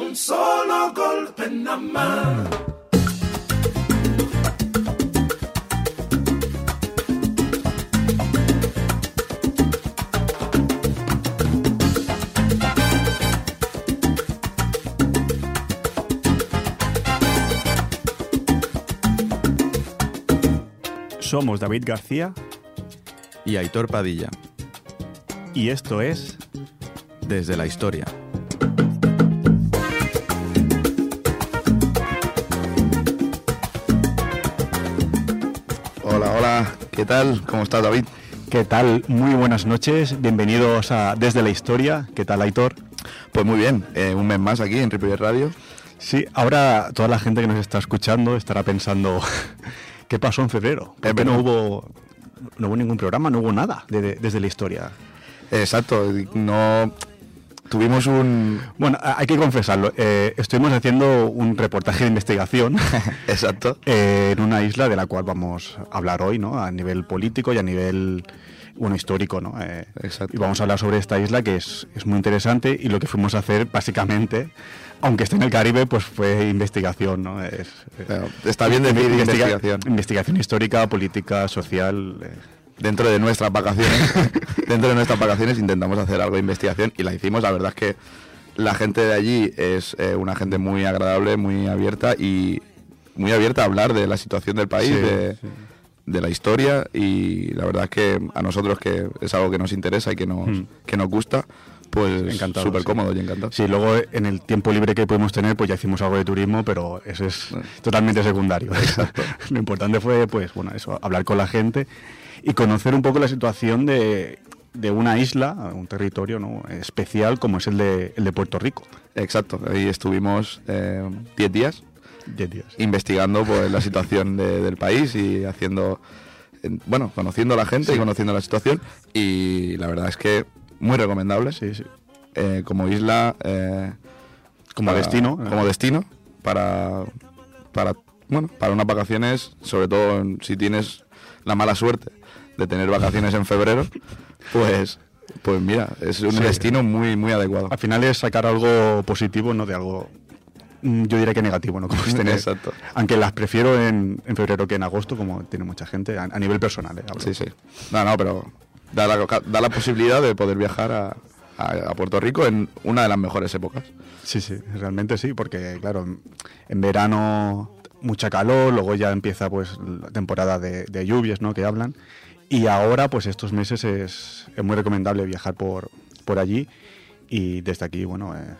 un solo golpe nada más. Somos David García y Aitor Padilla, y esto es desde la historia. ¿Qué tal? ¿Cómo estás, David? ¿Qué tal? Muy buenas noches, bienvenidos a Desde la Historia. ¿Qué tal, Aitor? Pues muy bien, eh, un mes más aquí en Ripollet Radio. Sí, ahora toda la gente que nos está escuchando estará pensando, ¿qué pasó en febrero? ¿Por qué no hubo, no hubo ningún programa, no hubo nada de- de- desde la historia? Exacto, no tuvimos un Bueno, hay que confesarlo, eh, estuvimos haciendo un reportaje de investigación exacto. eh, en una isla de la cual vamos a hablar hoy, ¿no? A nivel político y a nivel, bueno, histórico, ¿no? Eh, Exacto. Y vamos a hablar sobre esta isla que es, es muy interesante y lo que fuimos a hacer, básicamente, aunque esté en el Caribe, pues fue investigación, ¿no? Es, Claro, está bien decir investiga- investigación. Investigación histórica, política, social. eh, dentro de nuestras vacaciones, dentro de nuestras vacaciones intentamos hacer algo de investigación y la hicimos. La verdad es que la gente de allí es eh, una gente muy agradable, muy abierta y muy abierta a hablar de la situación del país, Sí, de, sí. de la historia y la verdad es que a nosotros que es algo que nos interesa y que nos, Mm. que nos gusta, pues Encantado, súper sí. cómodo y encantado. Sí, luego en el tiempo libre que pudimos tener, pues ya hicimos algo de turismo, pero eso es totalmente secundario. Lo importante fue, pues, bueno, eso, hablar con la gente y conocer un poco la situación de, de una isla, un territorio ¿no? especial como es el de, el de Puerto Rico. Exacto, ahí estuvimos 10 días Diez días. investigando pues, la situación de- del país y haciendo, en- bueno, conociendo a la gente y conociendo la situación y la verdad es que muy recomendable Sí, sí. eh, como isla, eh, Como para- destino. como destino para, para, bueno, para unas vacaciones, sobre todo en- si tienes la mala suerte de tener vacaciones en febrero, pues, pues mira, es un Sí. destino muy, muy adecuado. Al final es sacar algo positivo, no de algo, mm, yo diría que negativo, ¿no? Como es tener- Exacto. Aunque las prefiero en, en febrero que en agosto, como tiene mucha gente, a, a nivel personal. ¿eh? Hablo. Sí, sí. No, no, pero da la, da la posibilidad de poder viajar a, Puerto Rico en una de las mejores épocas. Sí, sí, realmente sí, porque claro, en- verano mucha calor, luego ya empieza pues la temporada de, de lluvias, ¿no? Que hablan. Y ahora, pues estos meses es, es muy recomendable viajar por, por allí. Y desde aquí, bueno, eh,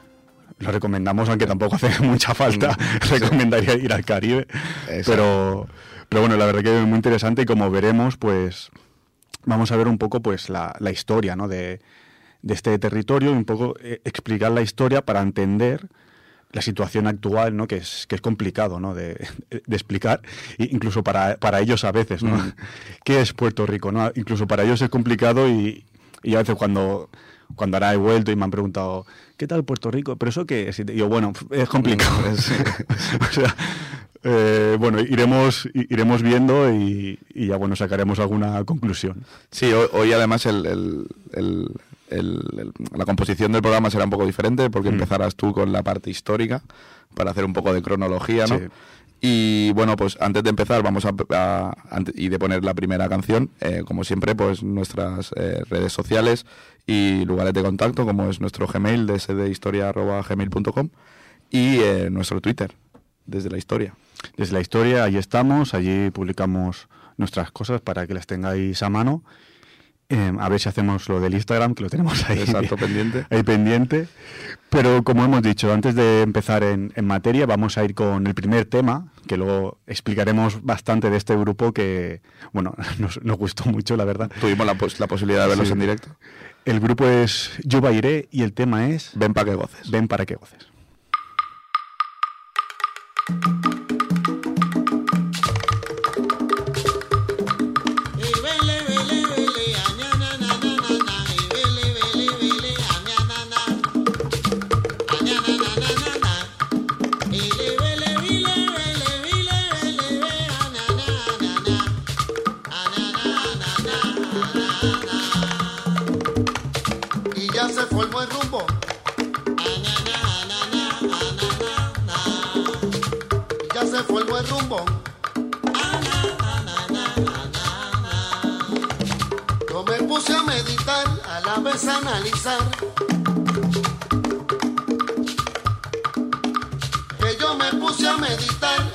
lo recomendamos, aunque tampoco hace mucha falta. Recomendaría ir al Caribe. Exacto. Pero, pero bueno, la verdad que es muy interesante y como veremos, pues vamos a ver un poco pues la, la historia ¿no? de, de este territorio y un poco eh, explicar la historia para entender la situación actual, ¿no? que, es, que es complicado ¿no? de, de explicar, e incluso para, para ellos a veces. ¿no? Mm. ¿Qué es Puerto Rico? ¿no? Incluso para ellos es complicado y, y a veces cuando, cuando ahora he vuelto y me han preguntado, ¿qué tal Puerto Rico? ¿Pero eso qué es? Y yo, bueno, es complicado. Sí. o sea, eh, bueno, iremos, iremos viendo y, y ya bueno, sacaremos alguna conclusión. Sí, hoy, hoy además el, el- el- el- el- la composición del programa será un poco diferente porque Mm. empezarás tú con la parte histórica para hacer un poco de cronología, ¿no? Sí. Y bueno, pues antes de empezar vamos a, a- y de poner la primera canción, eh, como siempre, pues nuestras eh, redes sociales y lugares de contacto, como es nuestro Gmail, dsdhistoria.gmail.com y eh, nuestro Twitter, desde la historia. Desde la historia, allí estamos, allí publicamos nuestras cosas para que las tengáis a mano. Eh, a ver si hacemos lo del Instagram, que lo tenemos ahí, Exacto, pendiente. ahí pendiente. Pero como hemos dicho, antes de empezar en, en materia, vamos a ir con el primer tema, que luego explicaremos bastante de este grupo que, bueno, nos, nos gustó mucho, la verdad. Tuvimos la, pos- la posibilidad de verlos Sí. en directo. El grupo es Yo Bairé y el tema es Ven para que goces. Ven para que goces. Y analizar. Que yo me puse a meditar,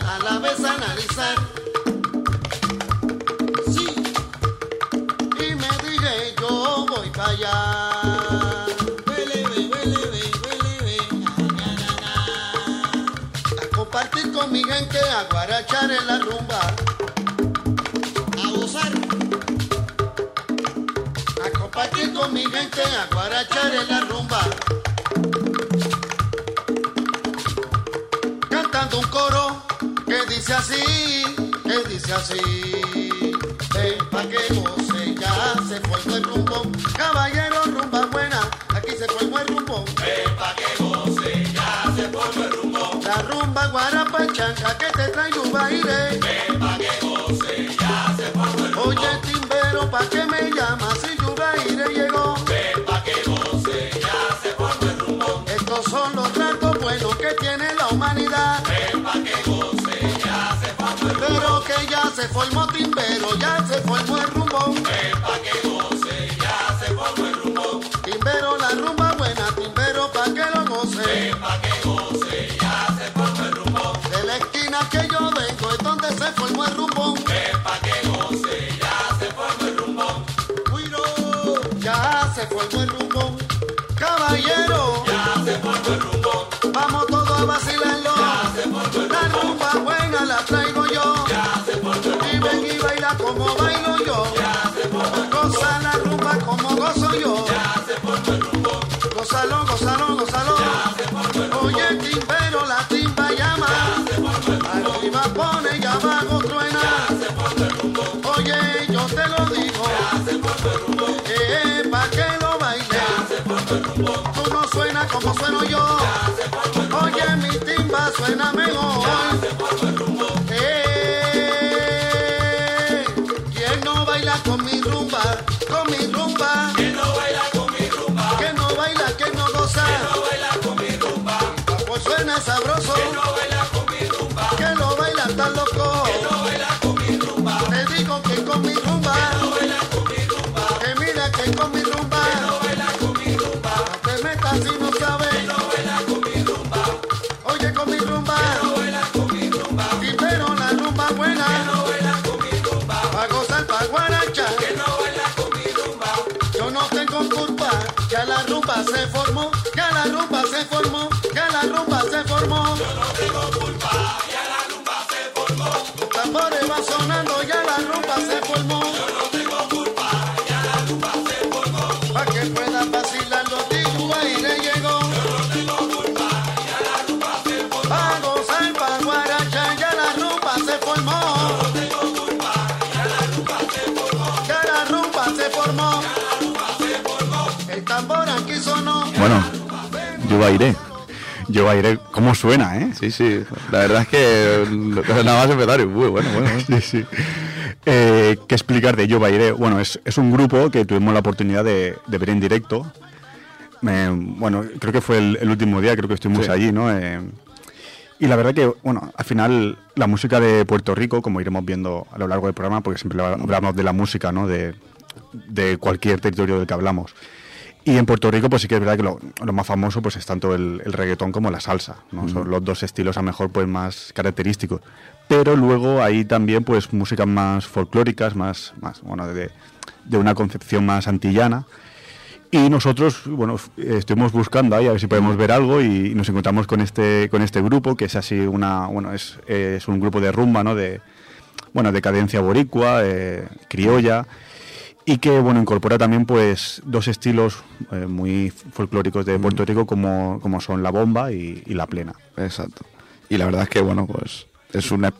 a guarachar en la rumba. Cantando un coro que dice así, que dice así. Ven pa' que goce, ya se formó el rumbo. Caballero, rumba buena, aquí se formó el rumbo. Ven pa' que goce, ya se formó el rumbo. La rumba guarapachanca que te trae un baile. Ven pa' que goce, ya se formó el rumbo. Oye, timbero, ¿pa' qué me llamas si tu baile se formó timbero, ya se formó el rumbo. Ven pa' que goce, ya se formó el rumbo. Timbero, la rumba buena, timbero, pa' que lo goce. Ven pa' que Arriba pone y abajo truena. Ya. Oye, yo te lo digo. Ya. Eh, pa' que lo. Ya. Tú no suenas como sueno yo. Ya. Oye, mi timba suena mejor. Ya. Eh, ¿quién no baila con mi rumba? Yo iré. ¿Cómo suena, eh? Sí, sí. La verdad es que nada más empezar y muy bueno, bueno. Sí, sí. Eh, ¿Qué explicar de Yo Bairé? Bueno, es, es un grupo que tuvimos la oportunidad de, de ver en directo. Eh, bueno, creo que fue el, el último día, creo que estuvimos Sí. allí, ¿no? Eh, y la verdad que, bueno, al final la música de Puerto Rico, como iremos viendo a lo largo del programa, porque siempre hablamos de la música, ¿no? De, de cualquier territorio del que hablamos. Y en Puerto Rico, pues sí que es verdad que lo, lo más famoso pues es tanto el, el reggaetón como la salsa, ¿no? Son los dos estilos a lo mejor pues más característicos. Pero luego hay también pues músicas más folclóricas, más, más bueno, de, de una concepción más antillana. Y nosotros, bueno, estuvimos buscando ahí a ver si podemos ver algo y nos encontramos con este, con este grupo, que es así una, bueno, es, es un grupo de rumba, ¿no? De, bueno, de cadencia boricua, eh, criolla, y que, bueno, incorpora también, pues, dos estilos eh, muy folclóricos de Puerto Rico como, como son la bomba y, y la plena. Exacto. Y la verdad es que, bueno, pues es una...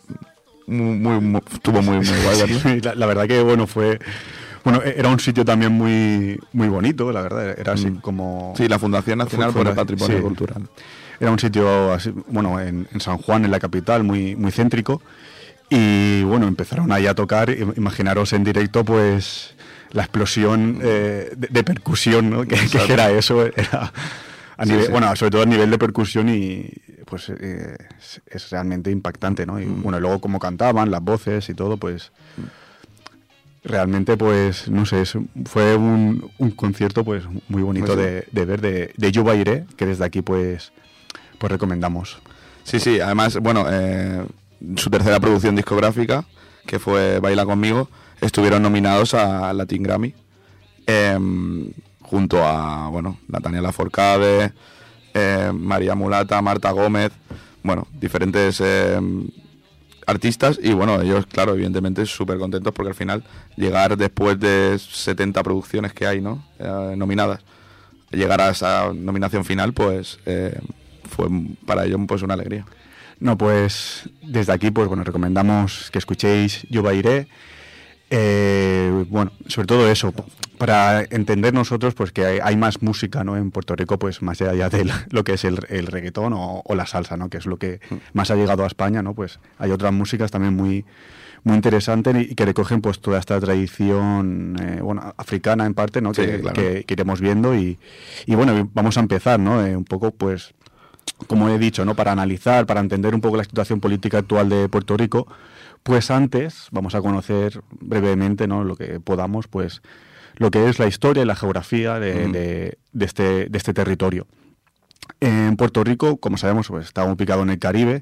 Muy, muy, muy- estuvo muy, muy guay. Sí, la, la verdad que, bueno, fue... Bueno, e- era un sitio también muy, muy bonito, la verdad, era así Mm. como... Sí, la Fundación Nacional Fue- por el Patrimonio sí. Cultural. Era un sitio, así, bueno, en, en San Juan, en la capital, muy, muy céntrico. Y bueno, empezaron ahí a tocar. im- Imaginaros en directo, pues, la explosión eh, de, de percusión, ¿no? Que, que era eso. Era a Sí, nivel, sí. Bueno, sobre todo a nivel de percusión y pues eh, es, es realmente impactante, ¿no? Y bueno, luego cómo cantaban, las voces y todo, pues realmente, pues, no sé, fue un, un concierto, pues, muy bonito sí. de, de ver de, de Yuba Iré, que desde aquí, pues, pues recomendamos. Sí, sí, además, bueno, eh, su tercera producción discográfica, que fue Baila conmigo, estuvieron nominados a Latin Grammy, em, junto a, bueno, Natania Laforcade, eh, María Mulata, Marta Gómez, bueno, diferentes em, artistas y bueno, ellos, claro, evidentemente súper contentos porque al final llegar después de 70 producciones que hay, ¿no? Eh, nominadas, llegar a esa nominación final, pues eh, fue para ellos pues una alegría. No, pues desde aquí, pues bueno, recomendamos que escuchéis Yuba Iré. Eh, bueno, sobre todo eso, para entender nosotros pues que hay, hay más música ¿no? en Puerto Rico, pues más allá de lo que es el, el reggaetón o, o la salsa, ¿no? que es lo que más ha llegado a España, ¿no? Pues hay otras músicas también muy muy interesantes y que recogen pues toda esta tradición eh, bueno africana en parte no Sí, que, claro. que- que iremos viendo y, y bueno vamos a empezar no Eh, un poco pues como he dicho, ¿no? para analizar, para entender un poco la situación política actual de Puerto Rico, pues antes vamos a conocer brevemente, ¿no? lo que podamos, pues lo que es la historia y la geografía de, de- de este, de este territorio. En Puerto Rico, como sabemos, pues, está ubicado en el Caribe.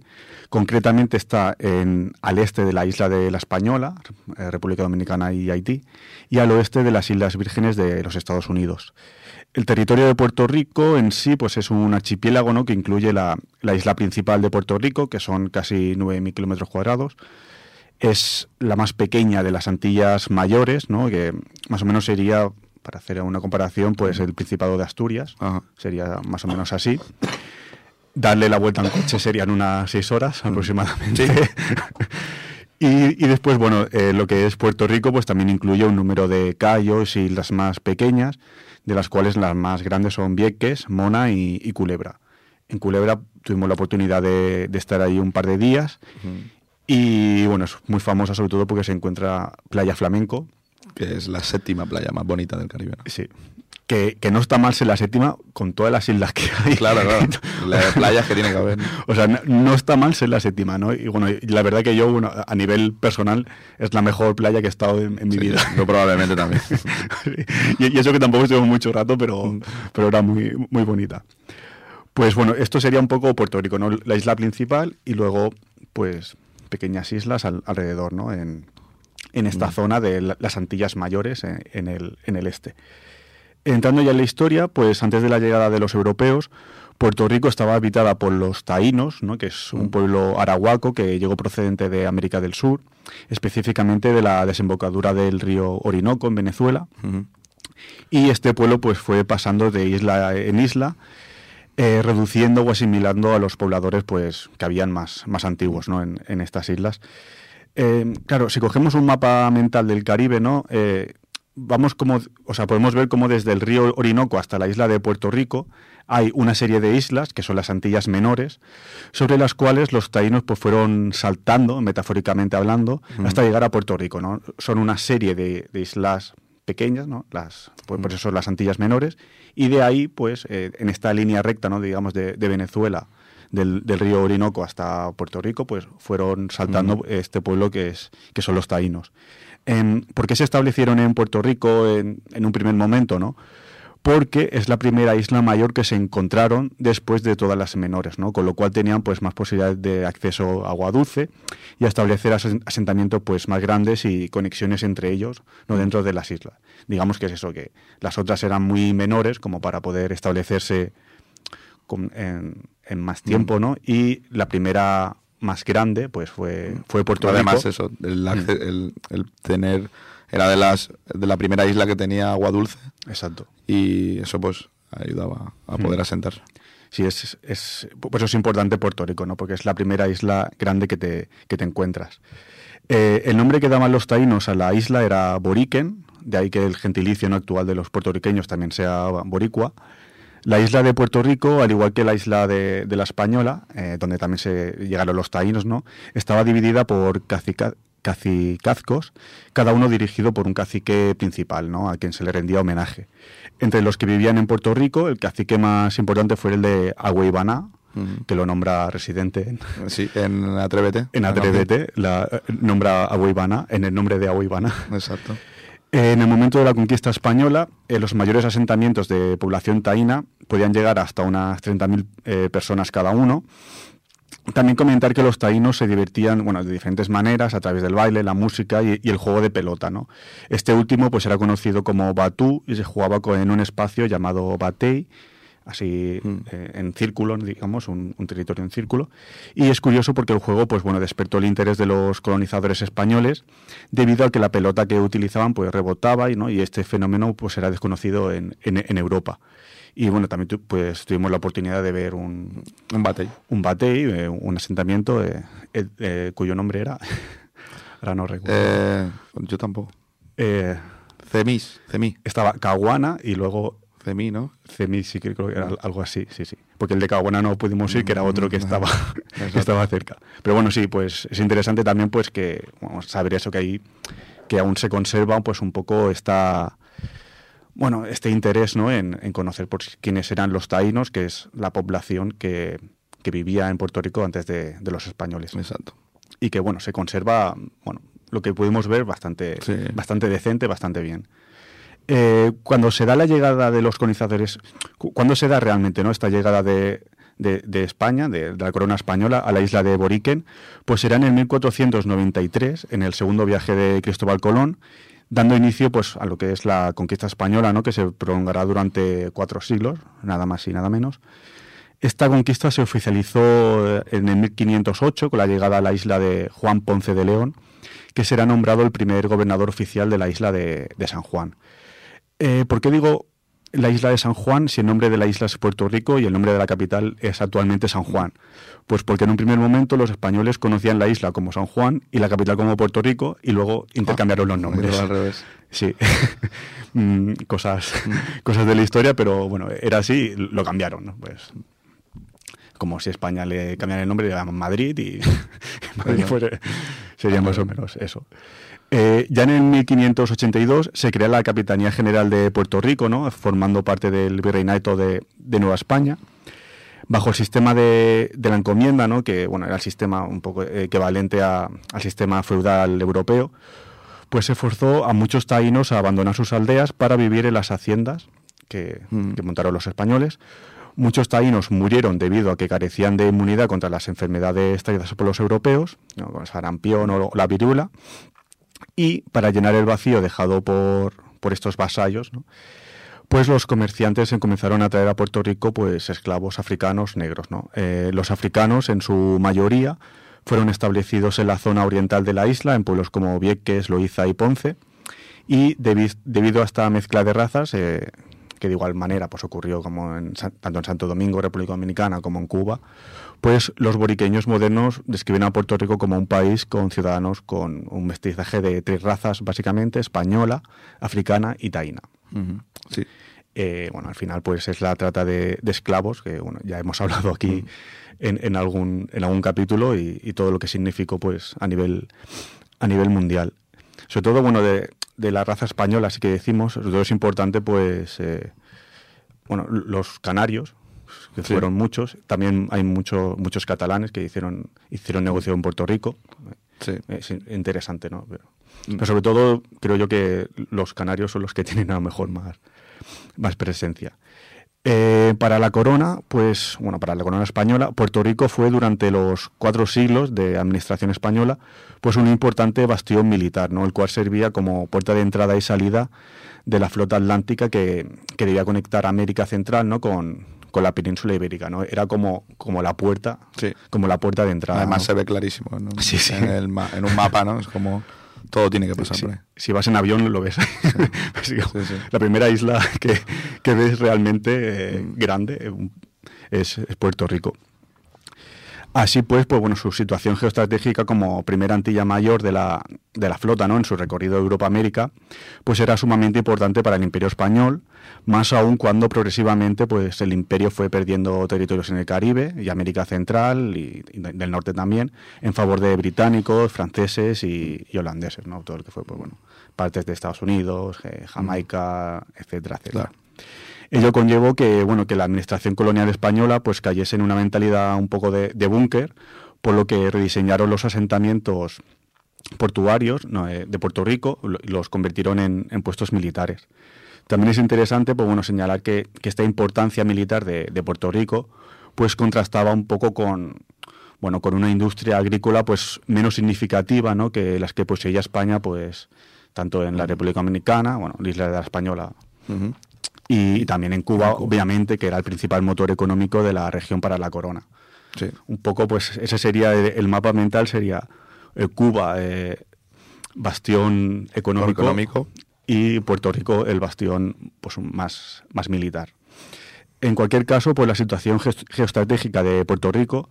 Concretamente está en, al este de la isla de La Española, eh, República Dominicana y Haití, y al oeste de las Islas Vírgenes de los Estados Unidos. El territorio de Puerto Rico en sí pues, es un archipiélago ¿no? que incluye la, la isla principal de Puerto Rico, que son casi 9.000 kilómetros cuadrados. Es la más pequeña de las Antillas mayores, ¿no? que más o menos sería, para hacer una comparación, pues el Principado de Asturias Ajá. sería más o menos así. Darle la vuelta en coche serían unas seis horas aproximadamente. y, y después, bueno, eh, lo que es Puerto Rico, pues también incluye un número de cayos y islas más pequeñas, de las cuales las más grandes son Vieques, Mona y, y Culebra. En Culebra tuvimos la oportunidad de, de estar ahí un par de días y bueno, es muy famosa sobre todo porque se encuentra Playa Flamenco, que es la séptima playa más bonita del Caribe. ¿no? sí, que, que no está mal ser la séptima con todas las islas que hay. Claro, claro. Las playas que tiene que haber. O sea, no, no está mal ser la séptima, ¿no? Y bueno, la verdad que yo, bueno, a nivel personal, es la mejor playa que he estado en, en mi Sí, vida. Yo probablemente también. y, y eso que tampoco estuve mucho rato, pero, pero era muy, muy bonita. Pues bueno, esto sería un poco Puerto Rico, ¿no? La isla principal y luego, pues, pequeñas islas al- alrededor, ¿no? En, en esta zona de la- las Antillas Mayores, en, en el, en el este. Entrando ya en la historia, pues antes de la llegada de los europeos, Puerto Rico estaba habitada por los taínos, ¿no? que es un pueblo arahuaco que llegó procedente de América del Sur, específicamente de la desembocadura del río Orinoco en Venezuela. Y este pueblo pues fue pasando de isla en isla, eh, reduciendo o asimilando a los pobladores pues que habían más, más antiguos ¿no? en, en estas islas. Eh, claro, si cogemos un mapa mental del Caribe, ¿no? Eh, vamos como, o sea, podemos ver cómo desde el río Orinoco hasta la isla de Puerto Rico hay una serie de islas, que son las Antillas Menores, sobre las cuales los taínos pues fueron saltando, metafóricamente hablando, hasta llegar a Puerto Rico, ¿no? Son una serie de, de islas pequeñas, ¿no? Las, pues, por eso son las Antillas Menores, y de ahí, pues, eh, en esta línea recta, ¿no? Digamos, de, de Venezuela, del, del río Orinoco hasta Puerto Rico, pues fueron saltando este pueblo que, es, que son los taínos. Em, ¿Por qué se establecieron en Puerto Rico en, en un primer momento, no? Porque es la primera isla mayor que se encontraron después de todas las menores, ¿no? Con lo cual tenían pues más posibilidades de acceso a agua dulce y a establecer asen- asentamientos pues más grandes y conexiones entre ellos, no dentro de las islas. Digamos que es eso, que las otras eran muy menores como para poder establecerse con- en, en más tiempo, ¿no? Y la primera más grande, pues fue, fue Puerto Además, Rico. eso, el, acce- el- el tener. Era de las de la primera isla que tenía agua dulce Exacto. y eso, pues, ayudaba a poder asentarse. Sí, es, es, por eso es importante Puerto Rico, ¿no? Porque es la primera isla grande que te, que te encuentras. Eh, el nombre que daban los taínos a la isla era Boriquen, de ahí que el gentilicio no actual de los puertorriqueños también sea boricua. La isla de Puerto Rico, al igual que la isla de, de la Española, eh, donde también se llegaron los taínos, ¿no? estaba dividida por cacica- cacicazgos, cada uno dirigido por un cacique principal, ¿no? a quien se le rendía homenaje. Entre los que vivían en Puerto Rico, el cacique más importante fue el de Agüeybaná, Ujú. que lo nombra residente en, Sí, en Atrévete. en Atrévete, la, eh, nombra en el nombre de. Exacto. En el momento de la conquista española, eh, los mayores asentamientos de población taína podían llegar hasta unas 30.000 eh, personas cada uno. También comentar que los taínos se divertían bueno, de diferentes maneras, a través del baile, la música y, y el juego de pelota. ¿no? Este último pues, era conocido como batú y se jugaba en un espacio llamado batey, así Mm. eh, en círculo, digamos, un, un territorio en círculo. Y es curioso porque el juego pues, bueno, despertó el interés de los colonizadores españoles debido a que la pelota que utilizaban pues, rebotaba y, ¿no? y este fenómeno pues, era desconocido en, en- en Europa. Y bueno, también tu- pues, tuvimos la oportunidad de ver un, Un batey. un batey, eh, un asentamiento eh, eh, cuyo nombre era, ahora no recuerdo, Eh, yo tampoco. Cemis, Cemí. estaba Caguana y luego Cemí, ¿no? Cemi, sí creo que era algo así, sí, sí. Porque el de Caguana no pudimos ir, que era otro que estaba, que estaba cerca. Pero bueno, sí, pues es interesante también pues que vamos, saber eso que ahí, que aún se conserva pues un poco esta, bueno, este interés ¿no? en, en conocer pues, quiénes eran los taínos, que es la población que, que vivía en Puerto Rico antes de, de los españoles. Exacto. Y que bueno, se conserva, bueno, lo que pudimos ver bastante, Sí. bastante decente, bastante bien. Eh, cuando se da la llegada de los colonizadores, cu- ¿cuándo se da realmente ¿no? esta llegada de, de- de España, de, de la corona española, a la isla de Boriquen? Pues será en el 1493, en el segundo viaje de Cristóbal Colón, dando inicio pues, a lo que es la conquista española, ¿no? que se prolongará durante cuatro siglos, nada más y nada menos. Esta conquista se oficializó eh, en el 1508 con la llegada a la isla de Juan Ponce de León, que será nombrado el primer gobernador oficial de la isla de, San Juan. Eh, ¿Por qué digo la isla de San Juan si el nombre de la isla es Puerto Rico y el nombre de la capital es actualmente San Juan? Pues porque en un primer momento los españoles conocían la isla como San Juan y la capital como Puerto Rico y luego intercambiaron los nombres. Al revés. Sí, Mm, cosas, cosas de la historia, pero bueno, era así, lo cambiaron, ¿no? Pues como si España le cambiara el nombre, le llaman Madrid y Madrid sería más o menos eso. Eh, ya en el 1582 se crea la Capitanía General de Puerto Rico, ¿no? formando parte del Virreinato de, de Nueva España bajo el sistema de, de la encomienda, ¿no? que bueno, era el sistema un poco equivalente a- al sistema feudal europeo, pues se forzó a muchos taínos a abandonar sus aldeas para vivir en las haciendas que, Mm. que montaron los españoles. Muchos taínos murieron debido a que carecían de inmunidad contra las enfermedades traídas por los europeos, ¿no? como el sarampión o la viruela, y para llenar el vacío dejado por, por estos vasallos, pues los comerciantes comenzaron a traer a Puerto Rico pues esclavos africanos negros. ¿no? Eh, los africanos, en su mayoría, fueron establecidos en la zona oriental de la isla, en pueblos como Vieques, Loíza y Ponce, y debi- debido a esta mezcla de razas, eh, que de igual manera pues ocurrió como en, tanto en Santo Domingo, República Dominicana, como en Cuba, pues los boriqueños modernos describen a Puerto Rico como un país con ciudadanos con un mestizaje de tres razas, básicamente, española, africana y taína. Sí. Eh, bueno, al final pues es la trata de, de esclavos, que bueno, ya hemos hablado aquí en, en algún, en algún capítulo y, y todo lo que significó pues a nivel, a nivel mundial. Sobre todo, bueno, de, de la raza española, así que decimos, sobre todo es importante pues, eh, bueno, los canarios, que Sí. fueron muchos, también hay mucho, muchos catalanes que hicieron, hicieron negocio en Puerto Rico, Sí. es in- interesante, ¿no? Pero, Mm. pero sobre todo creo yo que los canarios son los que tienen a lo mejor más, más presencia. Eh, para la corona, pues, bueno, para la corona española, Puerto Rico fue durante los cuatro siglos de administración española, pues un importante bastión militar, ¿no? El cual servía como puerta de entrada y salida de la flota atlántica que, que debía conectar América Central, ¿no? Con, con la península ibérica, ¿no? Era como, como la puerta, Sí. como la puerta de entrada. Además ¿no? se ve clarísimo ¿no? Sí, sí. En, el ma- en un mapa, ¿no? Es como todo tiene que pasar Sí, por ahí. si vas en avión lo ves. Sí. La primera isla que, que ves realmente eh, Mm. grande eh, es Puerto Rico. Así pues, pues bueno, su situación geoestratégica como primera Antilla mayor de la, de la flota, ¿no? En su recorrido Europa-América, pues era sumamente importante para el Imperio español, más aún cuando progresivamente, pues el Imperio fue perdiendo territorios en el Caribe y América Central y, y del norte también, en favor de británicos, franceses y, y holandeses, ¿no? Todo lo que fue, pues bueno, partes de Estados Unidos, eh, Jamaica, etcétera, etcétera. Claro. Ello conllevó que, bueno, que la administración colonial española pues cayese en una mentalidad un poco de, búnker, por lo que rediseñaron los asentamientos portuarios eh, de Puerto Rico y los convirtieron en, puestos militares. También es interesante pues, bueno, señalar que, esta importancia militar de, Puerto Rico pues contrastaba un poco con, bueno, con una industria agrícola pues menos significativa ¿no? que las que poseía España pues tanto en la República Dominicana, bueno, la isla de la Española. Y, y también en Cuba, obviamente, que era el principal motor económico de la región para la corona. Sí. Un poco, pues, ese sería el, el mapa mental, sería eh, Cuba, eh, bastión económico, Económico. y Puerto Rico, el bastión pues, más, más militar. En cualquier caso, pues la situación geoestratégica de Puerto Rico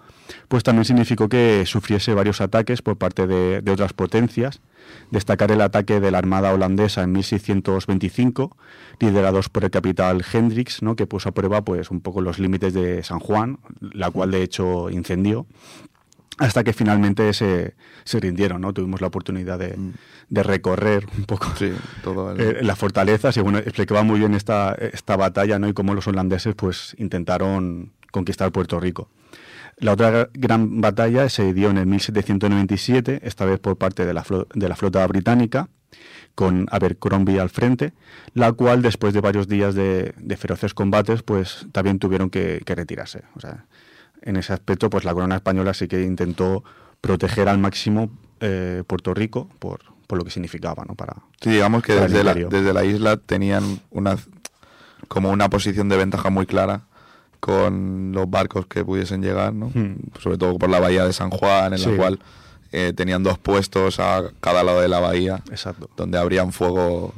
pues también significó que sufriese varios ataques por parte de, de otras potencias. Destacar el ataque de la Armada holandesa en 1625, liderados por el capitán Hendricks, ¿no? que puso a prueba pues un poco los límites de San Juan, la cual de hecho incendió hasta que finalmente se, se rindieron, ¿no? Tuvimos la oportunidad de, de recorrer un poco Sí, todo el- eh, las fortalezas y bueno, explicaba muy bien esta, esta batalla, ¿no? Y cómo los holandeses pues intentaron conquistar Puerto Rico. La otra gran batalla se dio en el 1797, esta vez por parte de la, de la flota británica, con Abercrombie al frente, la cual después de varios días de, de feroces combates, pues también tuvieron que, que retirarse. O sea, en ese aspecto, pues la corona española sí que intentó proteger al máximo eh, Puerto Rico por, por lo que significaba, ¿no? Para, Sí, digamos que desde la, desde la isla tenían una como una posición de ventaja muy clara con los barcos que pudiesen llegar, ¿no? Hmm. Sobre todo por la bahía de San Juan, en Sí. la cual eh, tenían dos puestos a cada lado de la bahía, Exacto. donde abrían fuego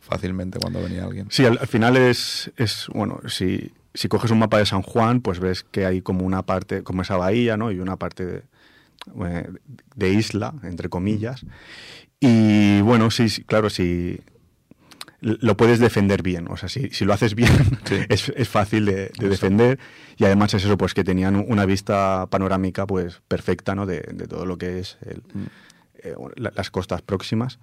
fácilmente cuando venía alguien. Sí, al, al final es, es bueno, si, si coges un mapa de San Juan, pues ves que hay como una parte, como esa bahía, ¿no? Y una parte de, eh, de isla, entre comillas. Y bueno, sí, sí, claro, si lo puedes defender bien, o sea, si, si lo haces bien, Sí. es, es fácil de, de defender y además es eso, pues que tenían una vista panorámica pues perfecta, ¿no? De, de todo lo que es el, eh, la- las costas próximas.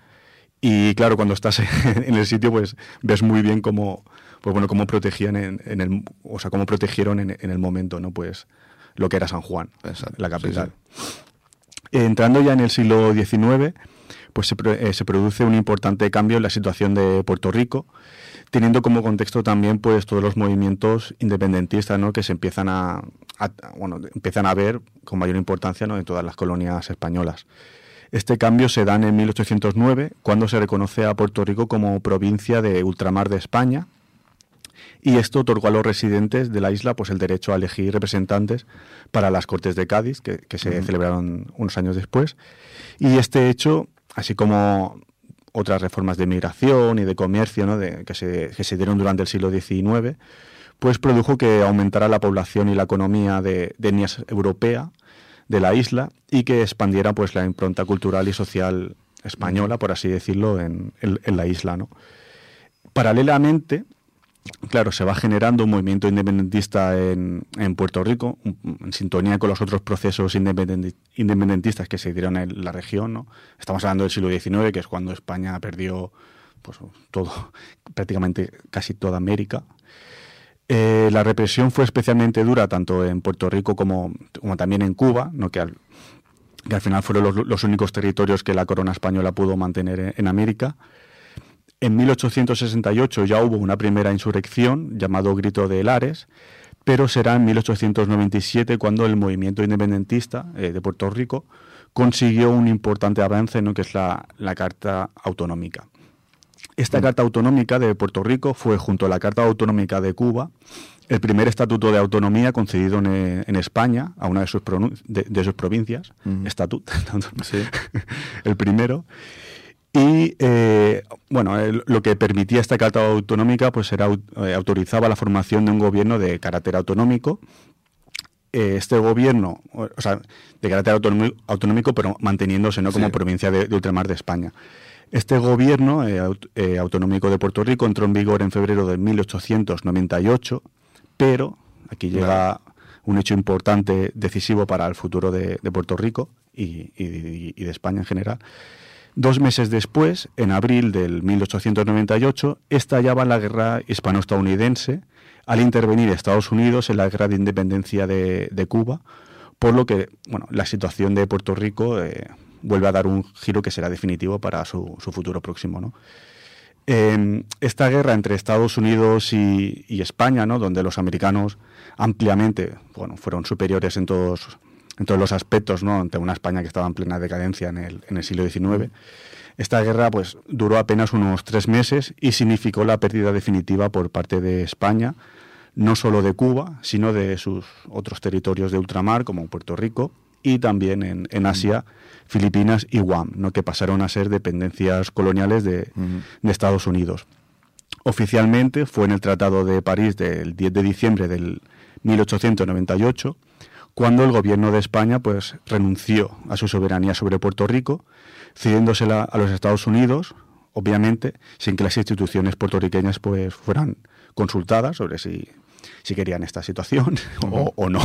Y claro, cuando estás en el sitio, pues ves muy bien cómo, pues bueno, cómo protegían en, en el, o sea, cómo protegieron en, en el momento, ¿no? Pues lo que era San Juan, Exacto, la sí, capital. Entrando ya en el siglo XIX, pues se, eh, se produce un importante cambio en la situación de Puerto Rico, teniendo como contexto también pues todos los movimientos independentistas ¿no? que se empiezan a, a- bueno, empiezan a ver con mayor importancia ¿no? en todas las colonias españolas. Este cambio se da en 1809, cuando se reconoce a Puerto Rico como provincia de ultramar de España, y esto otorgó a los residentes de la isla pues el derecho a elegir representantes para las Cortes de Cádiz, que, que se celebraron unos años después. Y este hecho, así como otras reformas de migración y de comercio ¿no? que, se, que se dieron durante el siglo XIX, pues produjo que aumentara la población y la economía de, de etnia europea de la isla y que expandiera pues la impronta cultural y social española, por así decirlo, en, en- en la isla. ¿no? Paralelamente, claro, se va generando un movimiento independentista en, en Puerto Rico, en sintonía con los otros procesos independentistas que se dieron en la región. ¿no? Estamos hablando del siglo XIX, que es cuando España perdió pues, todo, prácticamente casi toda América. Eh, la represión fue especialmente dura tanto en Puerto Rico como, como también en Cuba, ¿no? que, al, que al final fueron los, únicos territorios que la corona española pudo mantener en, en América. En 1868 ya hubo una primera insurrección llamado Grito de Lares, pero será en 1897 cuando el movimiento independentista eh, de Puerto Rico consiguió un importante avance, ¿no? que es la, la Carta Autonómica. Esta Carta Autonómica de Puerto Rico fue, junto a la Carta Autonómica de Cuba, el primer estatuto de autonomía concedido en, eh, en España a una de sus, de, de sus provincias. Ujú. Estatut, Sí. el primero. Y eh, bueno, el- lo que permitía esta carta autonómica pues era eh, autorizaba la formación de un gobierno de carácter autonómico. Eh, este gobierno, o o sea, de carácter autonómico, autonómico, pero manteniéndose no como Sí. provincia de, de ultramar de España. Este gobierno eh, aut- autonómico de PuertoCo entró en vigor en febrero de 1898, pero aquí llega un hecho importante, decisivo para el futuro de, de Puerto Rico y, y- y de España en general. Dos meses después, en abril del 1898, estallaba la guerra hispano-estadounidense al intervenir Estados Unidos en la guerra de independencia de, Cuba, por lo que bueno, la situación de Puerto Rico eh, vuelve a dar un giro que será definitivo para su, su futuro próximo. Eh, esta guerra entre Estados Unidos y, y España, ¿no? donde los americanos ampliamente bueno, fueron superiores en todos, en todos los aspectos, ¿no? ante una España que estaba en plena decadencia en el, en el siglo XIX. Esta guerra pues, duró apenas unos tres meses y significó la pérdida definitiva por parte de España, no solo de Cuba, sino de sus otros territorios de ultramar, como Puerto Rico, y también en, en Asia, Filipinas y Guam, ¿no? que pasaron a ser dependencias coloniales de, de Estados Unidos. Oficialmente fue en el Tratado de París del 10 de diciembre del 1898 cuando el gobierno de España pues renunció a su soberanía sobre Puerto Rico, cediéndosela a los Estados Unidos, obviamente sin que las instituciones puertorriqueñas pues fueran consultadas sobre si, si querían esta situación o, o no.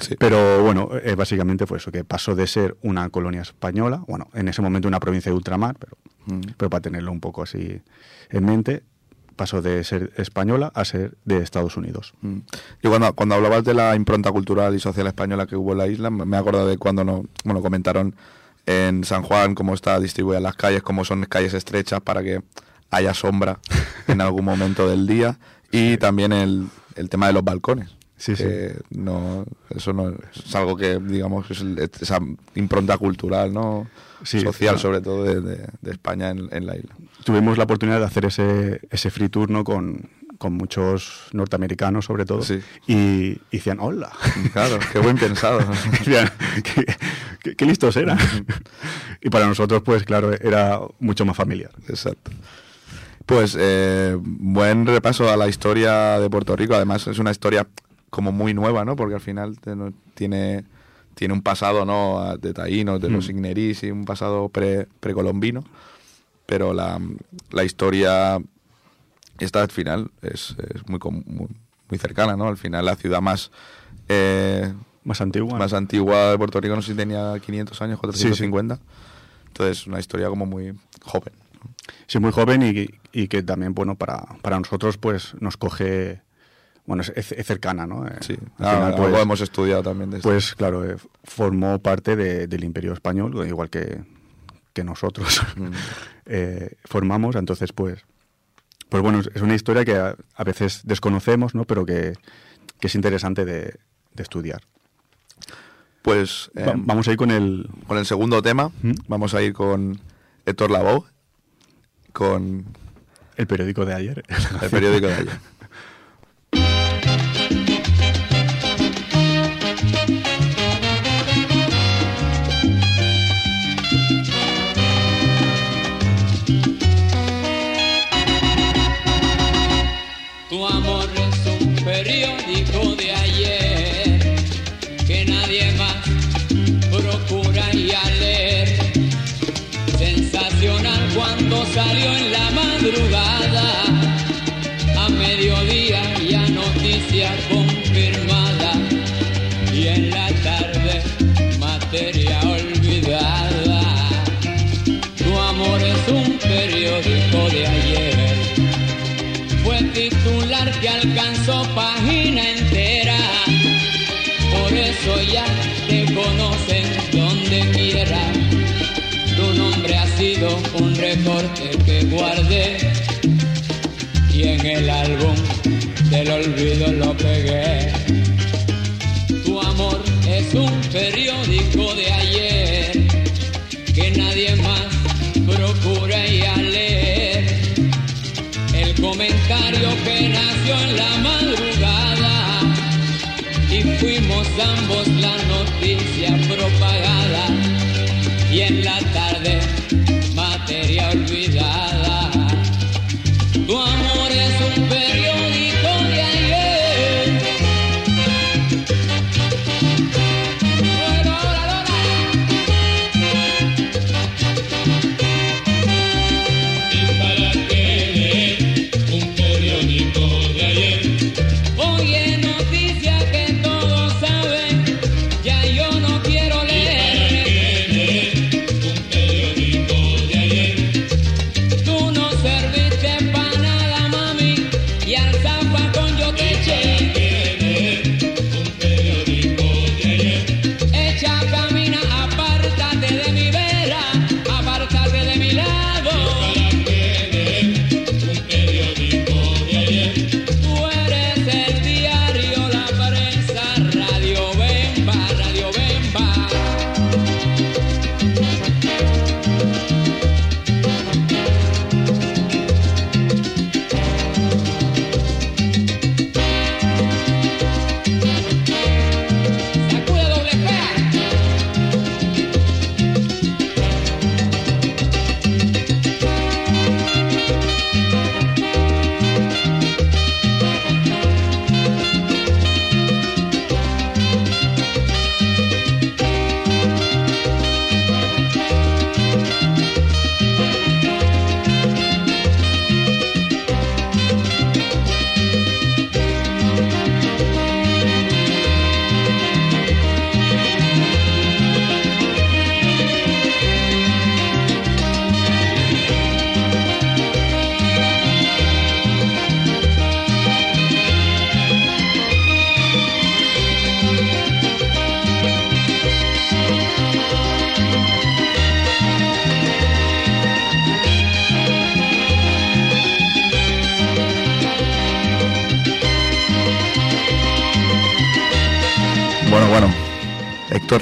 Sí. Pero bueno, básicamente fue eso, que pasó de ser una colonia española, bueno, en ese momento una provincia de ultramar, pero, pero para tenerlo un poco así en mente, pasó de ser española a ser de Estados Unidos. Yo cuando, hablabas de la impronta cultural y social española que hubo en la isla, me acordado de cuando nos, bueno, comentaron en San Juan cómo está distribuida las calles, cómo son calles estrechas para que haya sombra en algún momento del día y también el tema de los balcones. Sí, que No, eso no es algo que, digamos, es esa impronta cultural, ¿no? Sí, Social, claro. sobre todo, de, de- de España en, en la isla. Tuvimos la oportunidad de hacer ese, ese free tour ¿no? con, con muchos norteamericanos, sobre todo, Sí. y, y decían, hola. Claro, qué buen pensado. Decían, ¿Qué, qué- qué listos eran. y para nosotros, pues claro, era mucho más familiar. Exacto. Pues eh, buen repaso a la historia de Puerto Rico. Además es una historia como muy nueva, ¿no? Porque al final te- no- tiene, tiene un pasado, ¿no? De taínos, de los Mm. ignerís y un pasado pre, precolombino. Pero la, la historia esta al final es, es muy, muy, muy cercana, ¿no? Al final la ciudad más... eh, Más antigua. más antigua de Puerto Rico, no sé si tenía 500 años, Sí, sí. 450. Entonces, una historia como muy joven. Sí, muy joven y, y que también, bueno, para, para nosotros, pues nos coge, bueno, es, cercana, ¿no? Eh, Sí, Ah, algo pues, hemos estudiado también de esto. pues claro, eh, formó parte de- del Imperio Español, igual que, que nosotros Mm. eh, formamos, entonces pues, pues bueno, es una historia que a, a veces desconocemos, ¿no? Pero que, que es interesante de, de estudiar. Pues Va- vamos a ir con el... con el segundo tema, ¿Mm? vamos a ir con Héctor Lavoe, con El periódico de ayer. el periódico de ayer. Salió en la madrugada, un recorte que guardé. Y en el álbum del olvido lo pegué. Tu amor es un periódico de ayer que nadie más procura y a leer. El comentario que nació en la madrugada y fuimos ambos la noticia propagada. Y en la tarde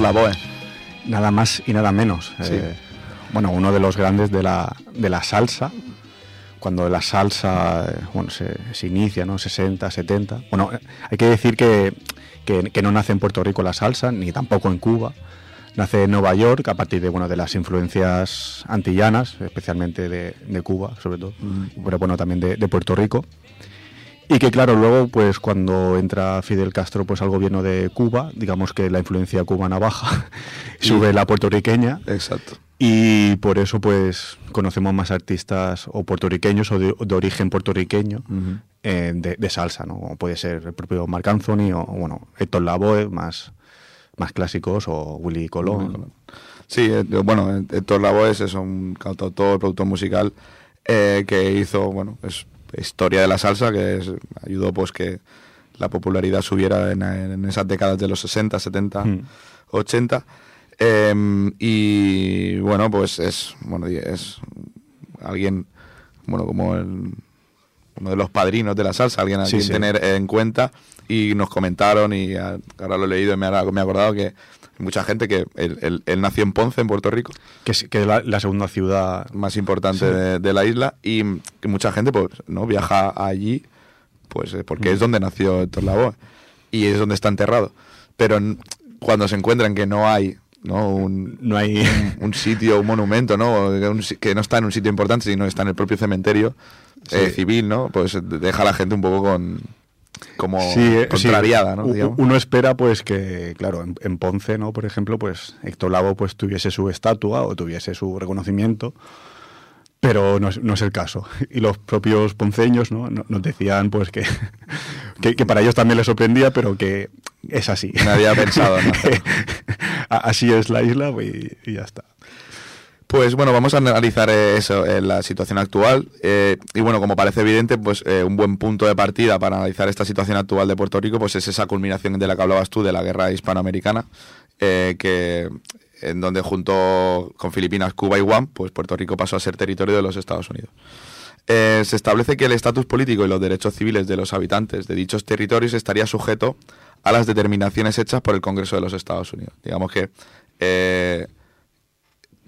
Héctor Lavoe. Nada más y nada menos. Sí. Eh, bueno, uno de los grandes de la, de la salsa. Cuando la salsa eh, bueno, se, se inicia, ¿no? 60, 70. Bueno, eh, hay que decir que, que- que no nace en Puerto Rico la salsa, ni tampoco en Cuba. Nace en Nueva York a partir de, bueno, de las influencias antillanas, especialmente de, de Cuba, sobre todo, pero bueno, también de, de Puerto Rico. Y que claro, luego pues cuando entra Fidel Castro pues al gobierno de Cuba, digamos que la influencia cubana baja, sube la puertorriqueña Exacto. y por eso pues conocemos más artistas o puertorriqueños o de, de origen puertorriqueño eh, de, de salsa, ¿no? Como puede ser el propio Marc Anthony o bueno, Héctor Lavoe, más, más clásicos, o Willy Colón. Sí, eh, bueno, eh, Héctor Lavoe es eso, un cantautor, productor musical eh, que hizo, bueno, es historia de la salsa, que es- ayudó pues que la popularidad subiera en, en esas décadas de los 60, 70, Mm. 80. Eh, y bueno, pues es, bueno, es alguien, bueno, como el- uno de los padrinos de la salsa, alguien a Sí, quien sí. tener en cuenta. Y nos comentaron, y ahora lo he leído y me, ha- me he acordado que mucha gente que él, él- él nació en Ponce, en Puerto Rico, Que es, que es la, la segunda ciudad más importante Sí. de, de la isla, y que mucha gente pues no viaja allí, pues eh, porque Mm. es donde nació Héctor Lavoe y es donde está enterrado. Pero cuando se encuentran que no hay ¿no? un, no hay un sitio, un monumento, ¿no? Que un si- que no está en un sitio importante, sino está en el propio cementerio eh, civil, ¿no? Pues deja a la gente un poco con como Sí, eh, sí. ¿no? Digamos. Uno espera pues que, claro, en, en Ponce, ¿no? Por ejemplo, pues Héctor Lavoe pues tuviese su estatua o tuviese su reconocimiento, pero no es, no es el caso. Y los propios ponceños, ¿no? No- Nos decían pues que, que, que para ellos también les sorprendía, pero que es así. Nadie ha pensado así es la isla y, y ya está. Pues bueno, vamos a analizar eh, eso, eh, la situación actual. eh, y bueno, como parece evidente, pues un buen punto de partida para analizar esta situación actual de Puerto Rico, pues es esa culminación de la que hablabas tú, de la guerra hispanoamericana, que en donde junto con Filipinas, Cuba y Guam, pues Puerto Rico pasó a ser territorio de los Estados Unidos. Se establece que el estatus político y los derechos civiles de los habitantes de dichos territorios estaría sujeto a las determinaciones hechas por el Congreso de los Estados Unidos. Digamos que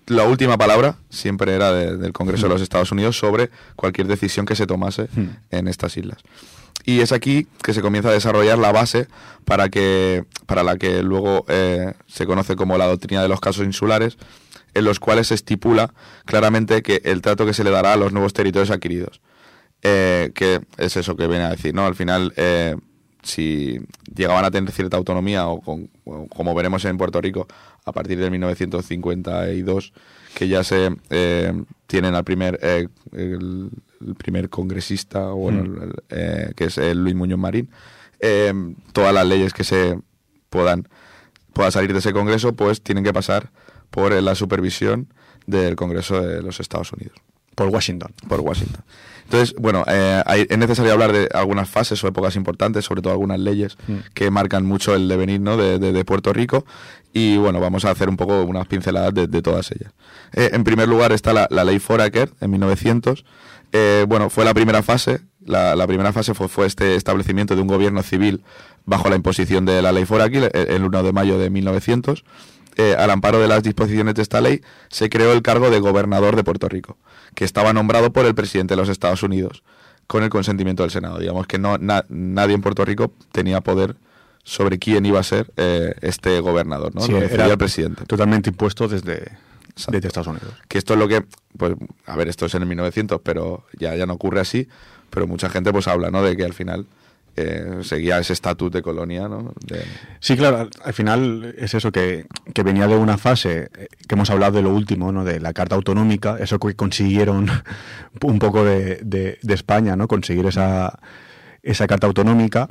la última palabra siempre era de- del Congreso de los Estados Unidos sobre cualquier decisión que se tomase Hmm. en estas islas. Y es aquí que se comienza a desarrollar la base para, que, para la que luego eh, se conoce como la doctrina de los casos insulares, en los cuales se estipula claramente que el trato que se le dará a los nuevos territorios adquiridos. Eh, que es eso que viene a decir, ¿no? Al final, eh, si llegaban a tener cierta autonomía, o, con- o como veremos en Puerto Rico, a partir de 1952, que ya se eh, tienen al primer eh, el, el primer congresista, bueno, Mm. el- eh, que es el Luis Muñoz Marín, eh, todas las leyes que se puedan pueda salir de ese congreso, pues tienen que pasar por eh, la supervisión del Congreso de los Estados Unidos Por Washington. por Washington. Entonces, bueno, eh, hay- es necesario hablar de algunas fases o épocas importantes, sobre todo algunas leyes Mm. que marcan mucho el devenir ¿no? de, de- de Puerto Rico. Y bueno, vamos a hacer un poco unas pinceladas de, de todas ellas. Eh, en primer lugar está la, la ley Foraker en 1900. Eh, bueno, fue la primera fase. La, la primera fase fue, fue este establecimiento de un gobierno civil bajo la imposición de la ley Foraker el, el 1 de mayo de 1900. Eh, al amparo de las disposiciones de esta ley, se creó el cargo de gobernador de Puerto Rico, que estaba nombrado por el presidente de los Estados Unidos, con el consentimiento del Senado. Digamos que no na- nadie en Puerto Rico tenía poder sobre quién iba a ser eh, este gobernador, ¿no? Sí, Lo era el presidente. Totalmente impuesto desde Estados Unidos. Que esto es lo que, pues, a ver, esto es en el 1900, pero ya, ya no ocurre así, pero mucha gente pues habla, ¿no? De que al final eh, seguía ese estatus de colonia, ¿no? De- Sí, claro, al, al final es eso que, que venía de una fase eh, que hemos hablado de lo último, ¿no? De la Carta Autonómica, eso que consiguieron un poco de, de- de España, ¿no? Conseguir esa, esa Carta Autonómica.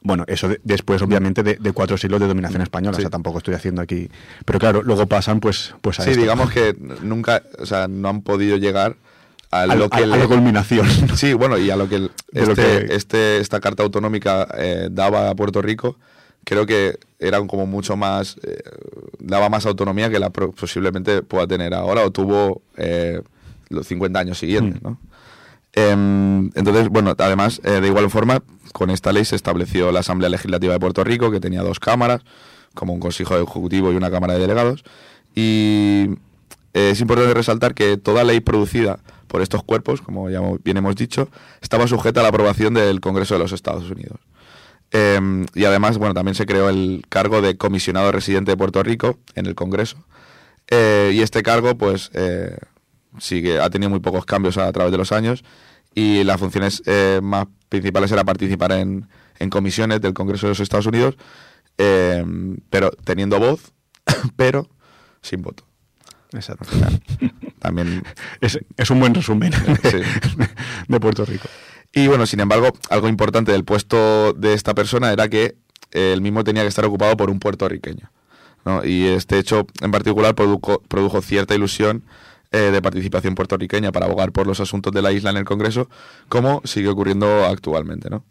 Bueno, eso de- después, obviamente, de, de cuatro siglos de dominación española. Sí. O sea, tampoco estoy haciendo aquí. Pero claro, luego pasan, pues, pues a Sí, esto. digamos que nunca, o sea, no han podido llegar a, a, lo que a- a le- la culminación. Sí, bueno, y a lo que, este, lo que- este- esta carta autonómica eh, daba a Puerto Rico, creo que era como mucho más, eh, daba más autonomía que la posiblemente pueda tener ahora o tuvo eh, los 50 años siguientes, Mm. ¿no? Em, entonces, bueno, además, eh, de igual forma, con esta ley se estableció la Asamblea Legislativa de Puerto Rico, que tenía dos cámaras, como un consejo ejecutivo y una cámara de delegados. Y es importante resaltar que toda ley producida por estos cuerpos, como ya bien hemos dicho, estaba sujeta a la aprobación del Congreso de los Estados Unidos. Eh, y además, bueno, también se creó el cargo de comisionado residente de Puerto Rico en el Congreso. Eh, y este cargo, pues, eh, sigue, ha tenido muy pocos cambios a, través de los años. Y las funciones eh, más principales era participar en, comisiones del Congreso de los Estados Unidos, eh, pero teniendo voz, pero sin voto. Exacto. También Es, es un buen resumen Sí. de Puerto Rico. Y bueno, sin embargo, algo importante del puesto de esta persona era que el mismo tenía que estar ocupado por un puertorriqueño. ¿no? Y este hecho en particular produjo, produjo cierta ilusión eh, de participación puertorriqueña para abogar por los asuntos de la isla en el Congreso, como sigue ocurriendo actualmente. ¿no?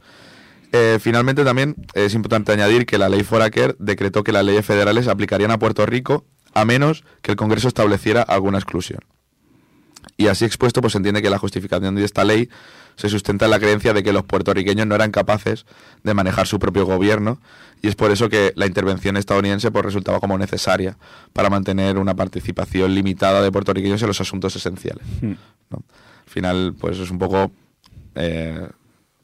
Eh, finalmente también es importante añadir que la ley Foraker decretó que las leyes federales aplicarían a Puerto Rico a menos que el Congreso estableciera alguna exclusión. Y así expuesto, pues se entiende que la justificación de esta ley se sustenta en la creencia de que los puertorriqueños no eran capaces de manejar su propio gobierno y es por eso que la intervención estadounidense pues resultaba como necesaria para mantener una participación limitada de puertorriqueños en los asuntos esenciales. Hmm. ¿no? Al final, pues es un poco eh,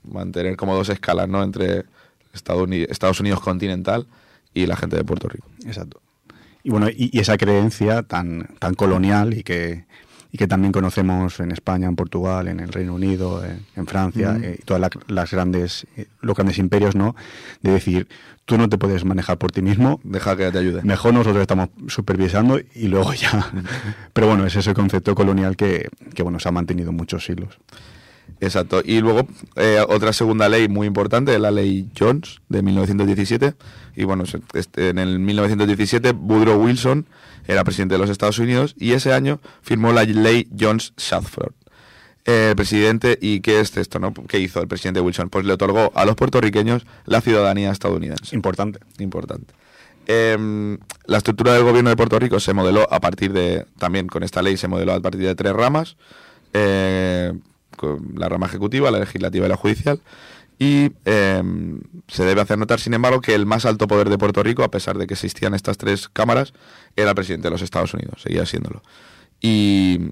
mantener como dos escalas, ¿no? Entre Estados Unidos, Estados Unidos continental y la gente de Puerto Rico. Exacto. Y bueno, y, y esa creencia tan, tan colonial y que, y que también conocemos en España, en Portugal, en el Reino Unido, en, en Francia, Mm. eh, y todas la- las grandes, eh, los grandes imperios, ¿no? De decir, tú no te puedes manejar por ti mismo, Deja que te ayude. mejor nosotros estamos supervisando y luego ya. Pero bueno, es ese concepto colonial que, que bueno, se ha mantenido muchos siglos. Exacto. Y luego, eh, otra segunda ley muy importante es la ley Jones de 1917. Y bueno, este, en el 1917 Woodrow Wilson era presidente de los Estados Unidos y ese año firmó la ley Jones-Shadford. El presidente, ¿y qué es esto? No? ¿Qué hizo el presidente Wilson? Pues le otorgó a los puertorriqueños la ciudadanía estadounidense. Importante. Importante. Em, la estructura del gobierno de Puerto Rico se modeló a partir de, también con esta ley se modeló a partir de tres ramas, eh, con la rama ejecutiva, la legislativa y la judicial, y em, se debe hacer notar, sin embargo, que el más alto poder de Puerto Rico, a pesar de que existían estas tres cámaras, era el presidente de los Estados Unidos, seguía siéndolo. Y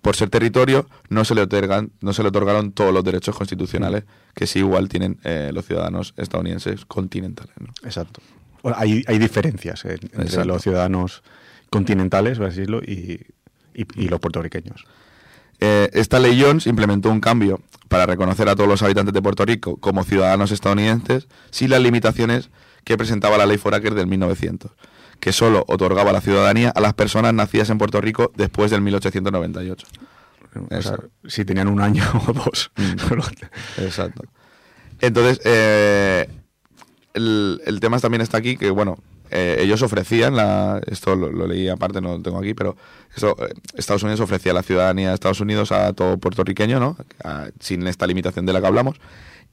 por ser territorio, no se le otorgan, no se le otorgaron todos los derechos constitucionales que sí igual tienen eh, los ciudadanos estadounidenses continentales. ¿no? Exacto. Bueno, hay, hay diferencias eh, entre Exacto. los ciudadanos continentales, por decirlo, y, y- y los puertorriqueños. Eh, esta ley Jones implementó un cambio para reconocer a todos los habitantes de Puerto Rico como ciudadanos estadounidenses sin las limitaciones que presentaba la ley Foraker del 1900, que solo otorgaba la ciudadanía a las personas nacidas en Puerto Rico después del 1898. O sea, si tenían un año o dos. Mm. Exacto. Entonces, eh, el, el tema también está aquí que, bueno, eh, ellos ofrecían, la, esto lo, lo leí aparte, no lo tengo aquí, pero eso, eh, Estados Unidos ofrecía la ciudadanía de Estados Unidos a todo puertorriqueño, ¿no? A- sin esta limitación de la que hablamos,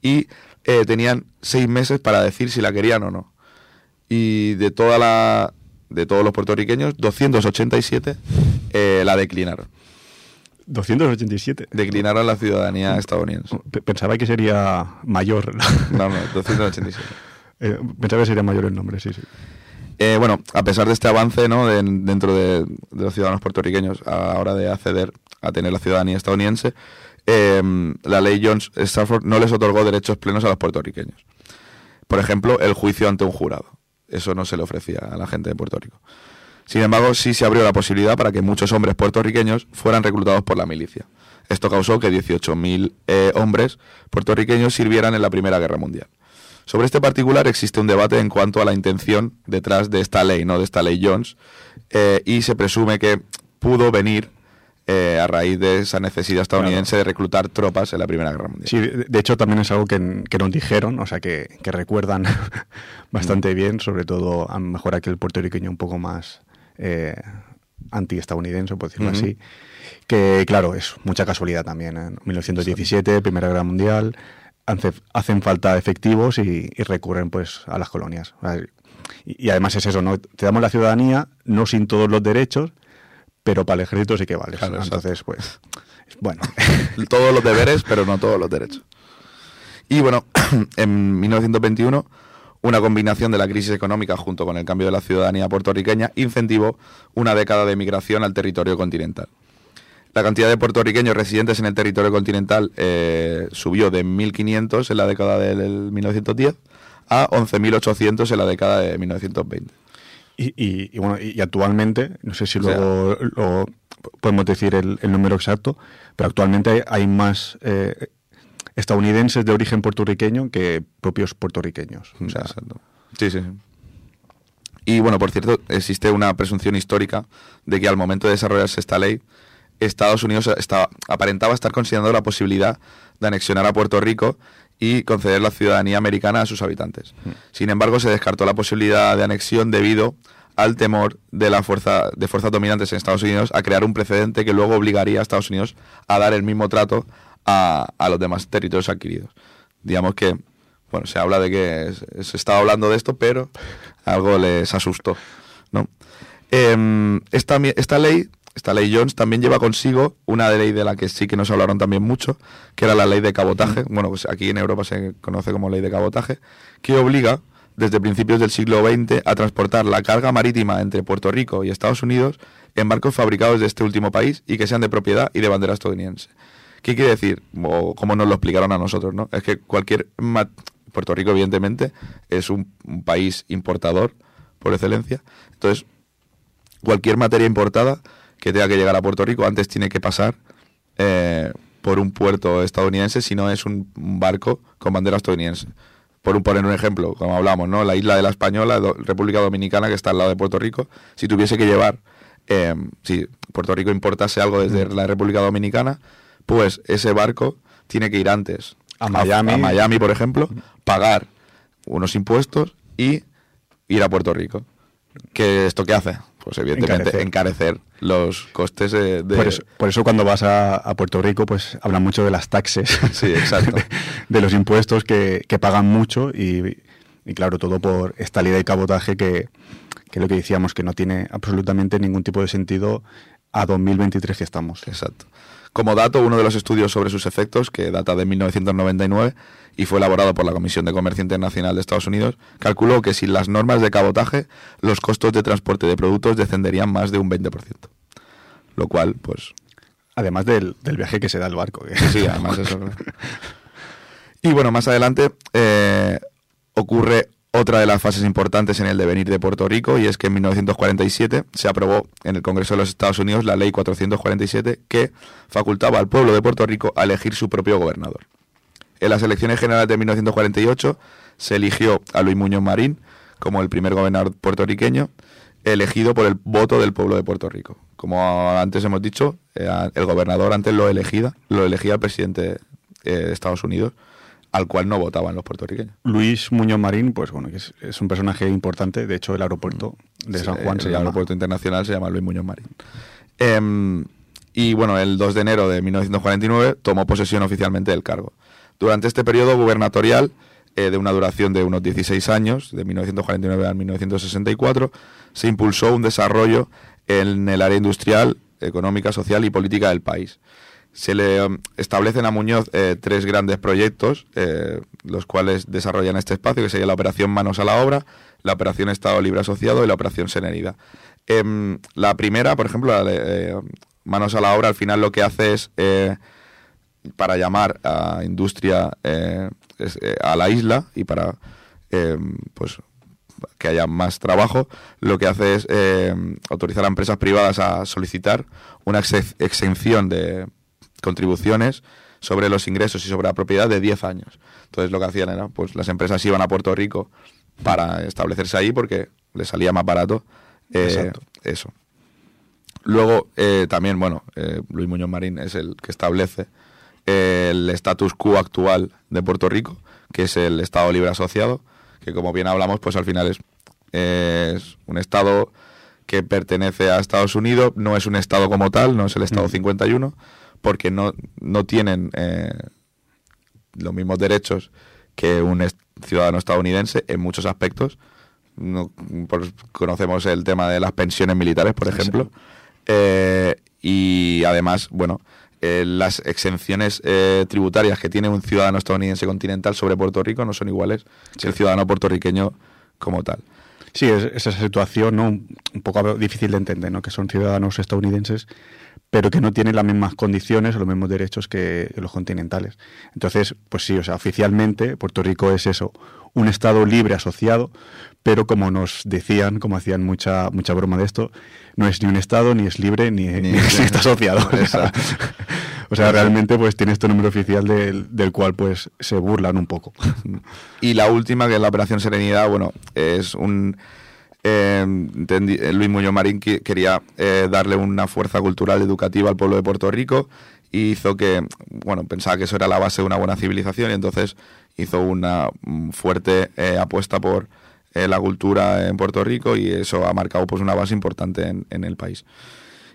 y eh, tenían seis meses para decir si la querían o no. Y de toda la de todos los puertorriqueños, 287 eh, la declinaron. 287. Declinaron la ciudadanía estadounidense. Pensaba que sería mayor. No, no, 287. Eh, Pensaba que sería mayor el nombre, sí, sí. Eh, bueno, a pesar de este avance ¿no? de- dentro de, los ciudadanos puertorriqueños a la hora de acceder a tener la ciudadanía estadounidense, eh, la ley Jones Stafford no les otorgó derechos plenos a los puertorriqueños. Por ejemplo, el juicio ante un jurado. Eso no se le ofrecía a la gente de Puerto Rico. Sin embargo, sí se abrió la posibilidad para que muchos hombres puertorriqueños fueran reclutados por la milicia. Esto causó que 18.000 eh, hombres puertorriqueños sirvieran en la Primera Guerra Mundial. Sobre este particular existe un debate en cuanto a la intención detrás de esta ley, no de esta ley Jones, eh, y se presume que pudo venir eh, a raíz de esa necesidad estadounidense de reclutar tropas en la Primera Guerra Mundial. Sí, de hecho también es algo que, que nos dijeron, o sea, que, que recuerdan bastante bien, sobre todo a lo mejor aquel puertorriqueño un poco más eh, anti-estadounidense, por decirlo Ujú. así, que claro, es mucha casualidad también. En 1917, Primera Guerra Mundial, hacen falta efectivos y, y recurren pues a las colonias. Y, y además es eso, ¿no? Te damos la ciudadanía, no sin todos los derechos, pero para el ejército sí que vale. Claro. Entonces, pues, bueno. todos los deberes, pero no todos los derechos. Y bueno, en 1921 Una combinación de la crisis económica junto con el cambio de la ciudadanía puertorriqueña incentivó una década de migración al territorio continental. La cantidad de puertorriqueños residentes en el territorio continental eh, subió de 1.500 en la década del 1910 a 11.800 en la década de 1920. Y, y- y bueno, y, actualmente, no sé si O sea- luego lo- podemos decir el, el número exacto, pero actualmente hay, hay más eh, estadounidenses de origen puertorriqueño que propios puertorriqueños. O sea, Exacto. Sí. sí. Y bueno, por cierto, existe una presunción histórica de que al momento de desarrollarse esta ley, Estados Unidos estaba, aparentaba estar considerando la posibilidad de anexionar a Puerto Rico y conceder la ciudadanía americana a sus habitantes. Sin embargo, se descartó la posibilidad de anexión debido al temor de la fuerza de fuerzas dominantes en Estados Unidos a crear un precedente que luego obligaría a Estados Unidos a dar el mismo trato a, a los demás territorios adquiridos. Digamos que, bueno, se habla de que se estaba hablando de esto, pero algo les asustó, ¿no? Em, esta, esta ley, esta ley Jones, también lleva consigo una ley de la que sí que nos hablaron también mucho, que era la ley de cabotaje. Bueno, pues aquí en Europa se conoce como ley de cabotaje, que obliga desde principios del siglo XX a transportar la carga marítima entre Puerto Rico y Estados Unidos en barcos fabricados de este último país y que sean de propiedad y de bandera estadounidense. ¿Qué quiere decir? O como nos lo explicaron a nosotros, ¿no? Es que cualquier... Puerto Rico, evidentemente, es un, un país importador por excelencia. Entonces, cualquier materia importada que tenga que llegar a Puerto Rico antes tiene que pasar eh, por un puerto estadounidense si no es un, barco con bandera estadounidense. Por un, poner un ejemplo, como hablamos, ¿no? La isla de la Española, Do- República Dominicana, que está al lado de Puerto Rico, si tuviese que llevar, eh, si Puerto Rico importase algo desde la República Dominicana, pues ese barco tiene que ir antes A Miami. a Miami, por ejemplo, pagar unos impuestos y ir a Puerto Rico. ¿Qué esto qué hace? Pues evidentemente Encarecer. encarecer, los costes de... de- Por eso, por eso cuando vas a, a Puerto Rico, pues hablan mucho de las taxes. Sí, exacto. de, de los impuestos que, que pagan mucho y, y claro, todo por esta ley de cabotaje que, que lo que decíamos, que no tiene absolutamente ningún tipo de sentido a 2023 que estamos. Exacto. Como dato, uno de los estudios sobre sus efectos, que data de 1999 y fue elaborado por la Comisión de Comercio Internacional de Estados Unidos, calculó que sin las normas de cabotaje, los costos de transporte de productos descenderían más de un 20%. Lo cual, pues, Además del, del viaje que se da el barco. Sí, además eso. Y bueno, más adelante eh, ocurre otra de las fases importantes en el devenir de Puerto Rico y es que en 1947 se aprobó en el Congreso de los Estados Unidos la Ley 447 que facultaba al pueblo de Puerto Rico a elegir su propio gobernador. En las elecciones generales de 1948 se eligió a Luis Muñoz Marín como el primer gobernador puertorriqueño, elegido por el voto del pueblo de Puerto Rico. Como antes hemos dicho, eh, el gobernador antes lo elegía, lo elegía el presidente eh, de Estados Unidos, al cual no votaban los puertorriqueños. Luis Muñoz Marín, pues bueno, es, es un personaje importante. De hecho, el aeropuerto de Sí, San Juan el se llama. aeropuerto internacional se llama Luis Muñoz Marín. Em, y bueno, el 2 de enero de 1949 tomó posesión oficialmente del cargo. Durante este periodo gubernatorial, eh, de una duración de unos 16 años, de 1949 a 1964, se impulsó un desarrollo en el área industrial, económica, social y política del país. Se le em, establecen a Muñoz eh, tres grandes proyectos, eh, los cuales desarrollan este espacio, que sería la Operación Manos a la Obra, la Operación Estado Libre Asociado y la Operación Serenidad. Em, la primera, por ejemplo, eh, Manos a la Obra, al final lo que hace es, eh, para llamar a industria a la isla y para em, pues que haya más trabajo, lo que hace es eh, autorizar a empresas privadas a solicitar una exe- exención de contribuciones sobre los ingresos y sobre la propiedad de 10 años. Entonces lo que hacían era, pues las empresas iban a Puerto Rico para establecerse ahí porque les salía más barato eh, eso. Luego eh, también, bueno, eh, Luis Muñoz Marín es el que establece eh, el status quo actual de Puerto Rico, que es el Estado Libre Asociado, que como bien hablamos, pues al final es, es un Estado que pertenece a Estados Unidos, no es un Estado como tal, no es el Estado 51, porque no, no tienen eh, los mismos derechos que un est- ciudadano estadounidense en muchos aspectos. No, por- conocemos el tema de las pensiones militares, por ejemplo. Eh, y además, bueno, eh, las exenciones eh, tributarias que tiene un ciudadano estadounidense continental sobre Puerto Rico no son iguales que el ciudadano puertorriqueño como tal. Sí, es, es esa situación ¿no? un poco difícil de entender, ¿no? que son ciudadanos estadounidenses, pero que no tienen las mismas condiciones o los mismos derechos que los continentales. Entonces, pues sí, o sea, oficialmente Puerto Rico es eso, un Estado libre asociado, pero como nos decían, como hacían mucha, mucha broma de esto, no es ni un Estado, ni es libre, ni, ni, es- ni está asociado. O sea, Exacto. o sea, realmente pues tiene este número oficial del, del cual pues se burlan un poco. Y la última, que es la Operación Serenidad, bueno, es un... eh, entendi- eh, Luis Muñoz Marín quería eh, darle una fuerza cultural educativa al pueblo de Puerto Rico y hizo que, bueno, pensaba que eso era la base de una buena civilización y entonces hizo una mm, fuerte eh, apuesta por la cultura en Puerto Rico y eso ha marcado pues una base importante en, en el país.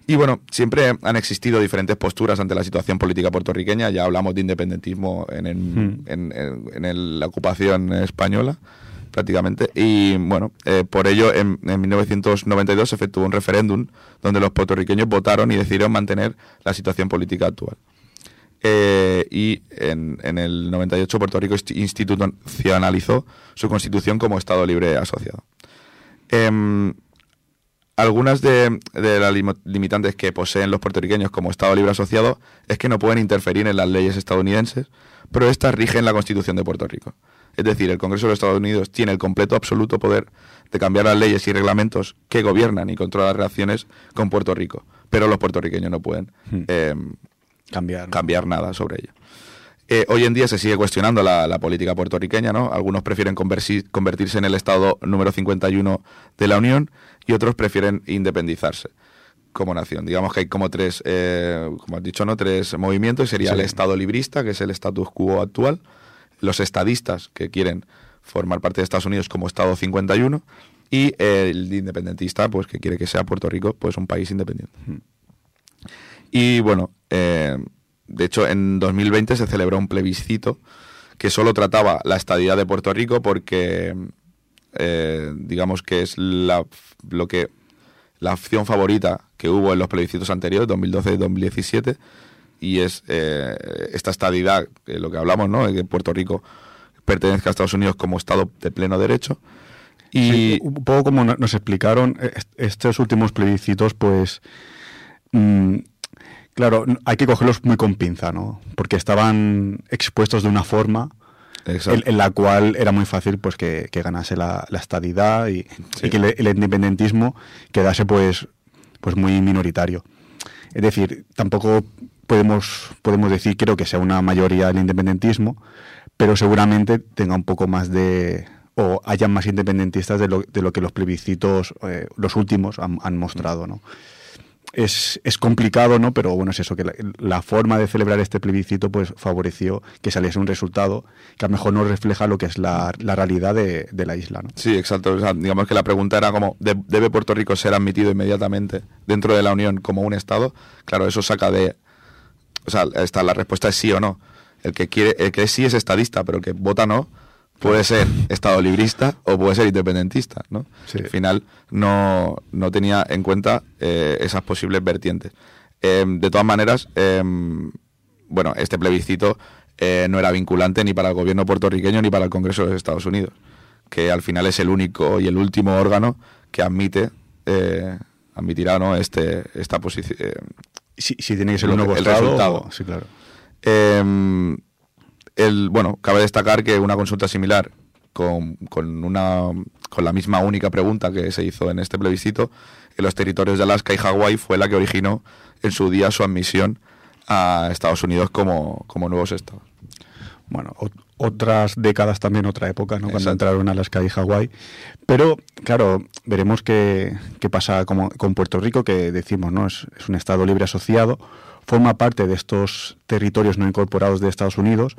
Y bueno, siempre han existido diferentes posturas ante la situación política puertorriqueña. Ya hablamos de independentismo en, el- Hmm. en- en- en el- la ocupación española, prácticamente. Y bueno, eh, por ello en, en 1992 se efectuó un referéndum donde los puertorriqueños votaron y decidieron mantener la situación política actual. Eh, y en, en el 98 Puerto Rico insti- institucionalizó su constitución como Estado libre asociado. Em, algunas de, de las limitantes que poseen los puertorriqueños como Estado libre asociado es que no pueden interferir en las leyes estadounidenses, pero estas rigen la Constitución de Puerto Rico. Es decir, el Congreso de los Estados Unidos tiene el completo absoluto poder de cambiar las leyes y reglamentos que gobiernan y controlan las relaciones con Puerto Rico, pero los puertorriqueños no pueden Hmm. em, Cambiar. ¿no? cambiar nada sobre ello. Eh, hoy en día se sigue cuestionando la, la política puertorriqueña, ¿no? Algunos prefieren convertirse en el Estado número 51 de la Unión y otros prefieren independizarse como nación. Digamos que hay como tres, eh, como has dicho, ¿no? Tres movimientos. Sería Sí. el Estado librista, que es el status quo actual, los estadistas, que quieren formar parte de Estados Unidos como Estado 51, y el independentista, pues que quiere que sea Puerto Rico pues un país independiente. Y bueno, eh, de hecho en 2020 se celebró un plebiscito que solo trataba la estadidad de Puerto Rico porque eh, digamos que es la, lo que la opción favorita que hubo en los plebiscitos anteriores, 2012 y 2017, y es eh, esta estadidad, que lo que hablamos, ¿no? Que Puerto Rico pertenezca a Estados Unidos como Estado de pleno derecho. Y Sí, un poco como no- nos explicaron, eh, est- estos últimos plebiscitos, pues, mm, claro, hay que cogerlos muy con pinza, ¿no? Porque estaban expuestos de una forma en, en la cual era muy fácil pues que, que ganase la, la estadidad y, Sí. y que el, el independentismo quedase pues, pues muy minoritario. Es decir, tampoco podemos, podemos decir, creo que sea una mayoría el independentismo, pero seguramente tenga un poco más de o haya más independentistas de lo, de lo que los plebiscitos, eh, los últimos, han, mostrado, ¿no? Es, es complicado, ¿no? Pero bueno, es eso, que la, forma de celebrar este plebiscito pues favoreció que saliese un resultado que a lo mejor no refleja lo que es la, la realidad de, la isla. Sí, exacto. Digamos que la pregunta era como, ¿de- ¿debe Puerto Rico ser admitido inmediatamente dentro de la Unión como un Estado? Claro, eso saca de... O sea, está, la respuesta es sí o no. El que quiere, el que sí es estadista, pero el que vota no, puede ser Estado librista o puede ser independentista, ¿no? Sí. Al final no, no tenía en cuenta eh, esas posibles vertientes. Eh, de todas maneras, eh, bueno, este plebiscito eh, no era vinculante ni para el gobierno puertorriqueño ni para el Congreso de los Estados Unidos, que al final es el único y el último órgano que admite, eh, admitirá ¿no? este, esta posición. Si, si tiene que ser uno el resultado. o- sí, claro. Eh, el, bueno, cabe destacar que una consulta similar con, con una, con la misma única pregunta que se hizo en este plebiscito en los territorios de Alaska y Hawái fue la que originó en su día su admisión a Estados Unidos como, como nuevos estados. bueno, otras décadas también, otra época, ¿no? Cuando entraron a Alaska y Hawái. Pero, claro, veremos qué, qué pasa como, con Puerto Rico, que decimos, ¿no? Es, es un Estado libre asociado, forma parte de estos territorios no incorporados de Estados Unidos.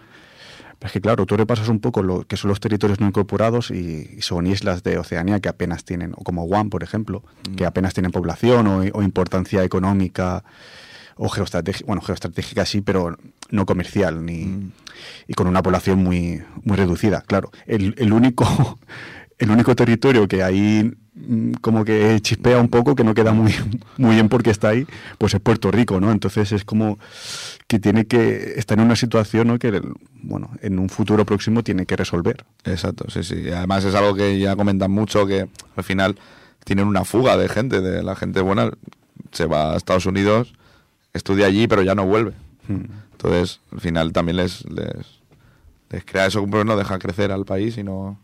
Pero es que, claro, tú repasas un poco lo que son los territorios no incorporados y, y son islas de Oceanía que apenas tienen, o como Guam, por ejemplo, que apenas tienen población o, o importancia económica o geoestratégica, bueno, geoestratégica sí, pero no comercial, ni y con una población muy, muy reducida. Claro, el, el único el único territorio que ahí mm, como que chispea un poco, que no queda muy, muy bien porque está ahí, pues es Puerto Rico, ¿no? Entonces es como que tiene que estar en una situación, ¿no? Que, bueno, en un futuro próximo tiene que resolver. Exacto, sí, sí. Además es algo que ya comentan mucho, que al final tienen una fuga de gente, de la gente buena se va a Estados Unidos, estudia allí, pero ya no vuelve. Mm. Entonces, al final también les, les, les crea eso, pero no deja crecer al país y no,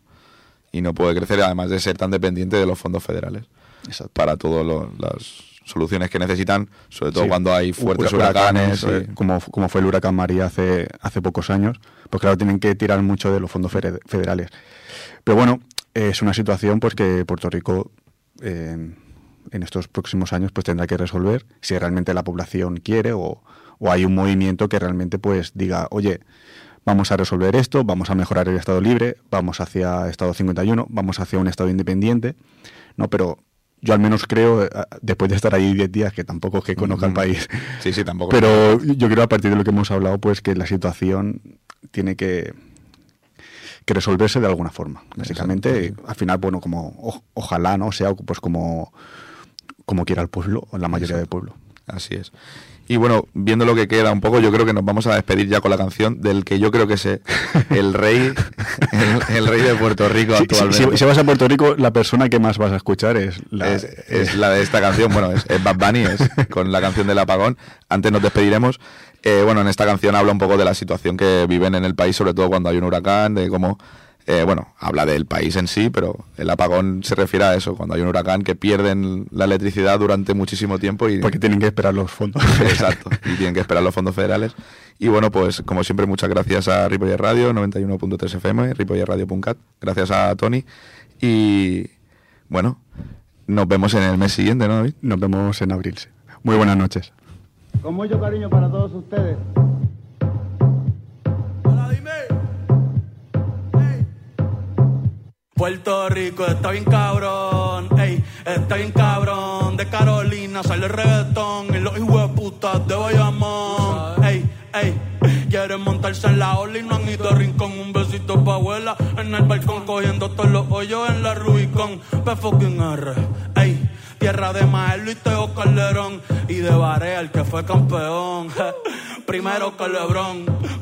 y no puede crecer, además de ser tan dependiente de los fondos federales Exacto. para todas las soluciones que necesitan, sobre todo Sí. cuando hay fuertes huracanes. eh, como, como fue el huracán María hace, hace pocos años, pues claro, tienen que tirar mucho de los fondos federales. Pero bueno, es una situación pues que Puerto Rico eh, en estos próximos años pues tendrá que resolver si realmente la población quiere o, o hay un movimiento que realmente pues diga, oye, vamos a resolver esto, vamos a mejorar el Estado libre, vamos hacia Estado 51, vamos hacia un Estado independiente, ¿no? Pero yo al menos creo, eh, después de estar ahí 10 días, que tampoco es que conozca el país, Sí, sí, tampoco. pero yo creo a partir de lo que hemos hablado, pues que la situación tiene que, que resolverse de alguna forma. Básicamente, Exacto, al final, bueno, como o- ojalá no sea pues como, como quiera el pueblo, o la mayoría del pueblo. Así es. Y bueno, viendo lo que queda un poco, yo creo que nos vamos a despedir ya con la canción del que yo creo que es el rey, el, el rey de Puerto Rico actualmente. si- si vas a Puerto Rico, la persona que más vas a escuchar es la, es, es la de esta canción, bueno, es, es Bad Bunny, es con la canción del apagón. Antes nos despediremos. Eh, bueno, en esta canción habla un poco de la situación que viven en el país, sobre todo cuando hay un huracán, de cómo, eh, bueno, habla del país en sí, pero el apagón se refiere a eso, cuando hay un huracán que pierden la electricidad durante muchísimo tiempo y... porque tienen que esperar los fondos. Exacto, y tienen que esperar los fondos federales. Y bueno, pues como siempre, muchas gracias a Ripollet Radio, 91.3 FM, ripollerradio.cat, gracias a Tony. Y bueno, nos vemos en el mes siguiente, ¿no, David? Nos vemos en abril. sí. Muy buenas noches. Con mucho cariño para todos ustedes. Puerto Rico está bien cabrón, ey, está bien cabrón. De Carolina sale el reggaetón y los hijos de putas de Bayamón, ey, ey. Quieren montarse en la ola y no han ido a rincón. Un besito pa' abuela en el balcón cogiendo todos los hoyos en la Rubicon. P fucking R, ey. Tierra de Maelo y Teo Calderón y de Barea el que fue campeón. Primero. Mm.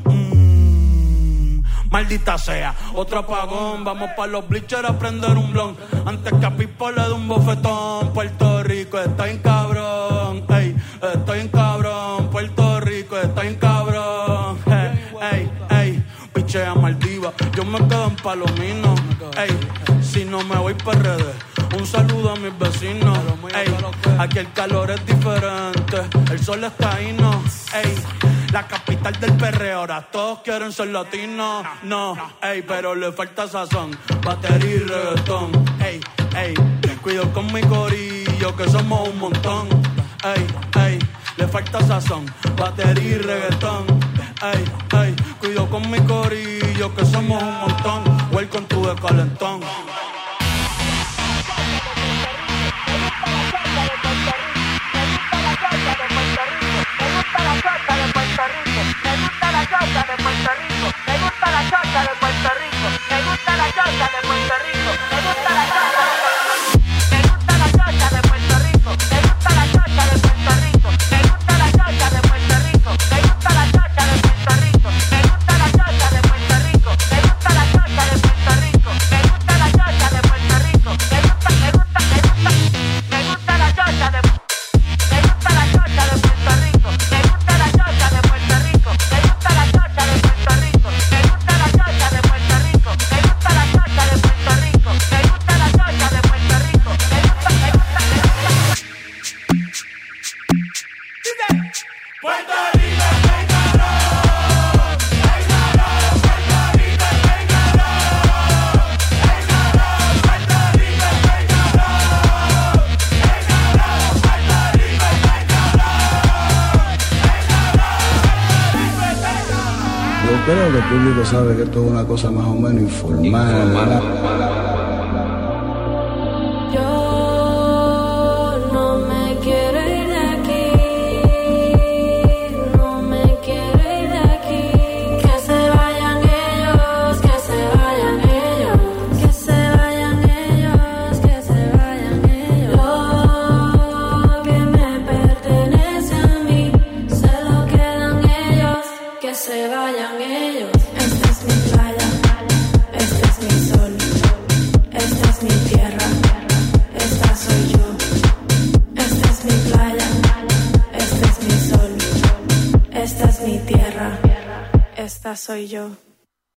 Maldita sea, otro apagón. Vamos para los bleachers a prender un blon. Antes que a Pipo le dé un bofetón. Puerto Rico está bien cabrón. Ey, está bien cabrón. Puerto Rico está bien cabrón. Ey, ey, ey. Pichea Maldiva. Yo me quedo en Palomino. Ey, si no me voy para redes. Un saludo a mis vecinos. Ey, aquí el calor es diferente. El sol está ahí, no. Ey, la capital del perreo. Ahora todos quieren ser latinos. No, ey, pero le falta sazón. Batería y reggaetón. Ey, ey, cuido con mi corillo que somos un montón. Ey, ey, le falta sazón. Batería y reggaetón. Ey, ey, cuido con mi corillo que somos un montón. Welcome to the calentón. Yo que esto es una cosa más o menos informal.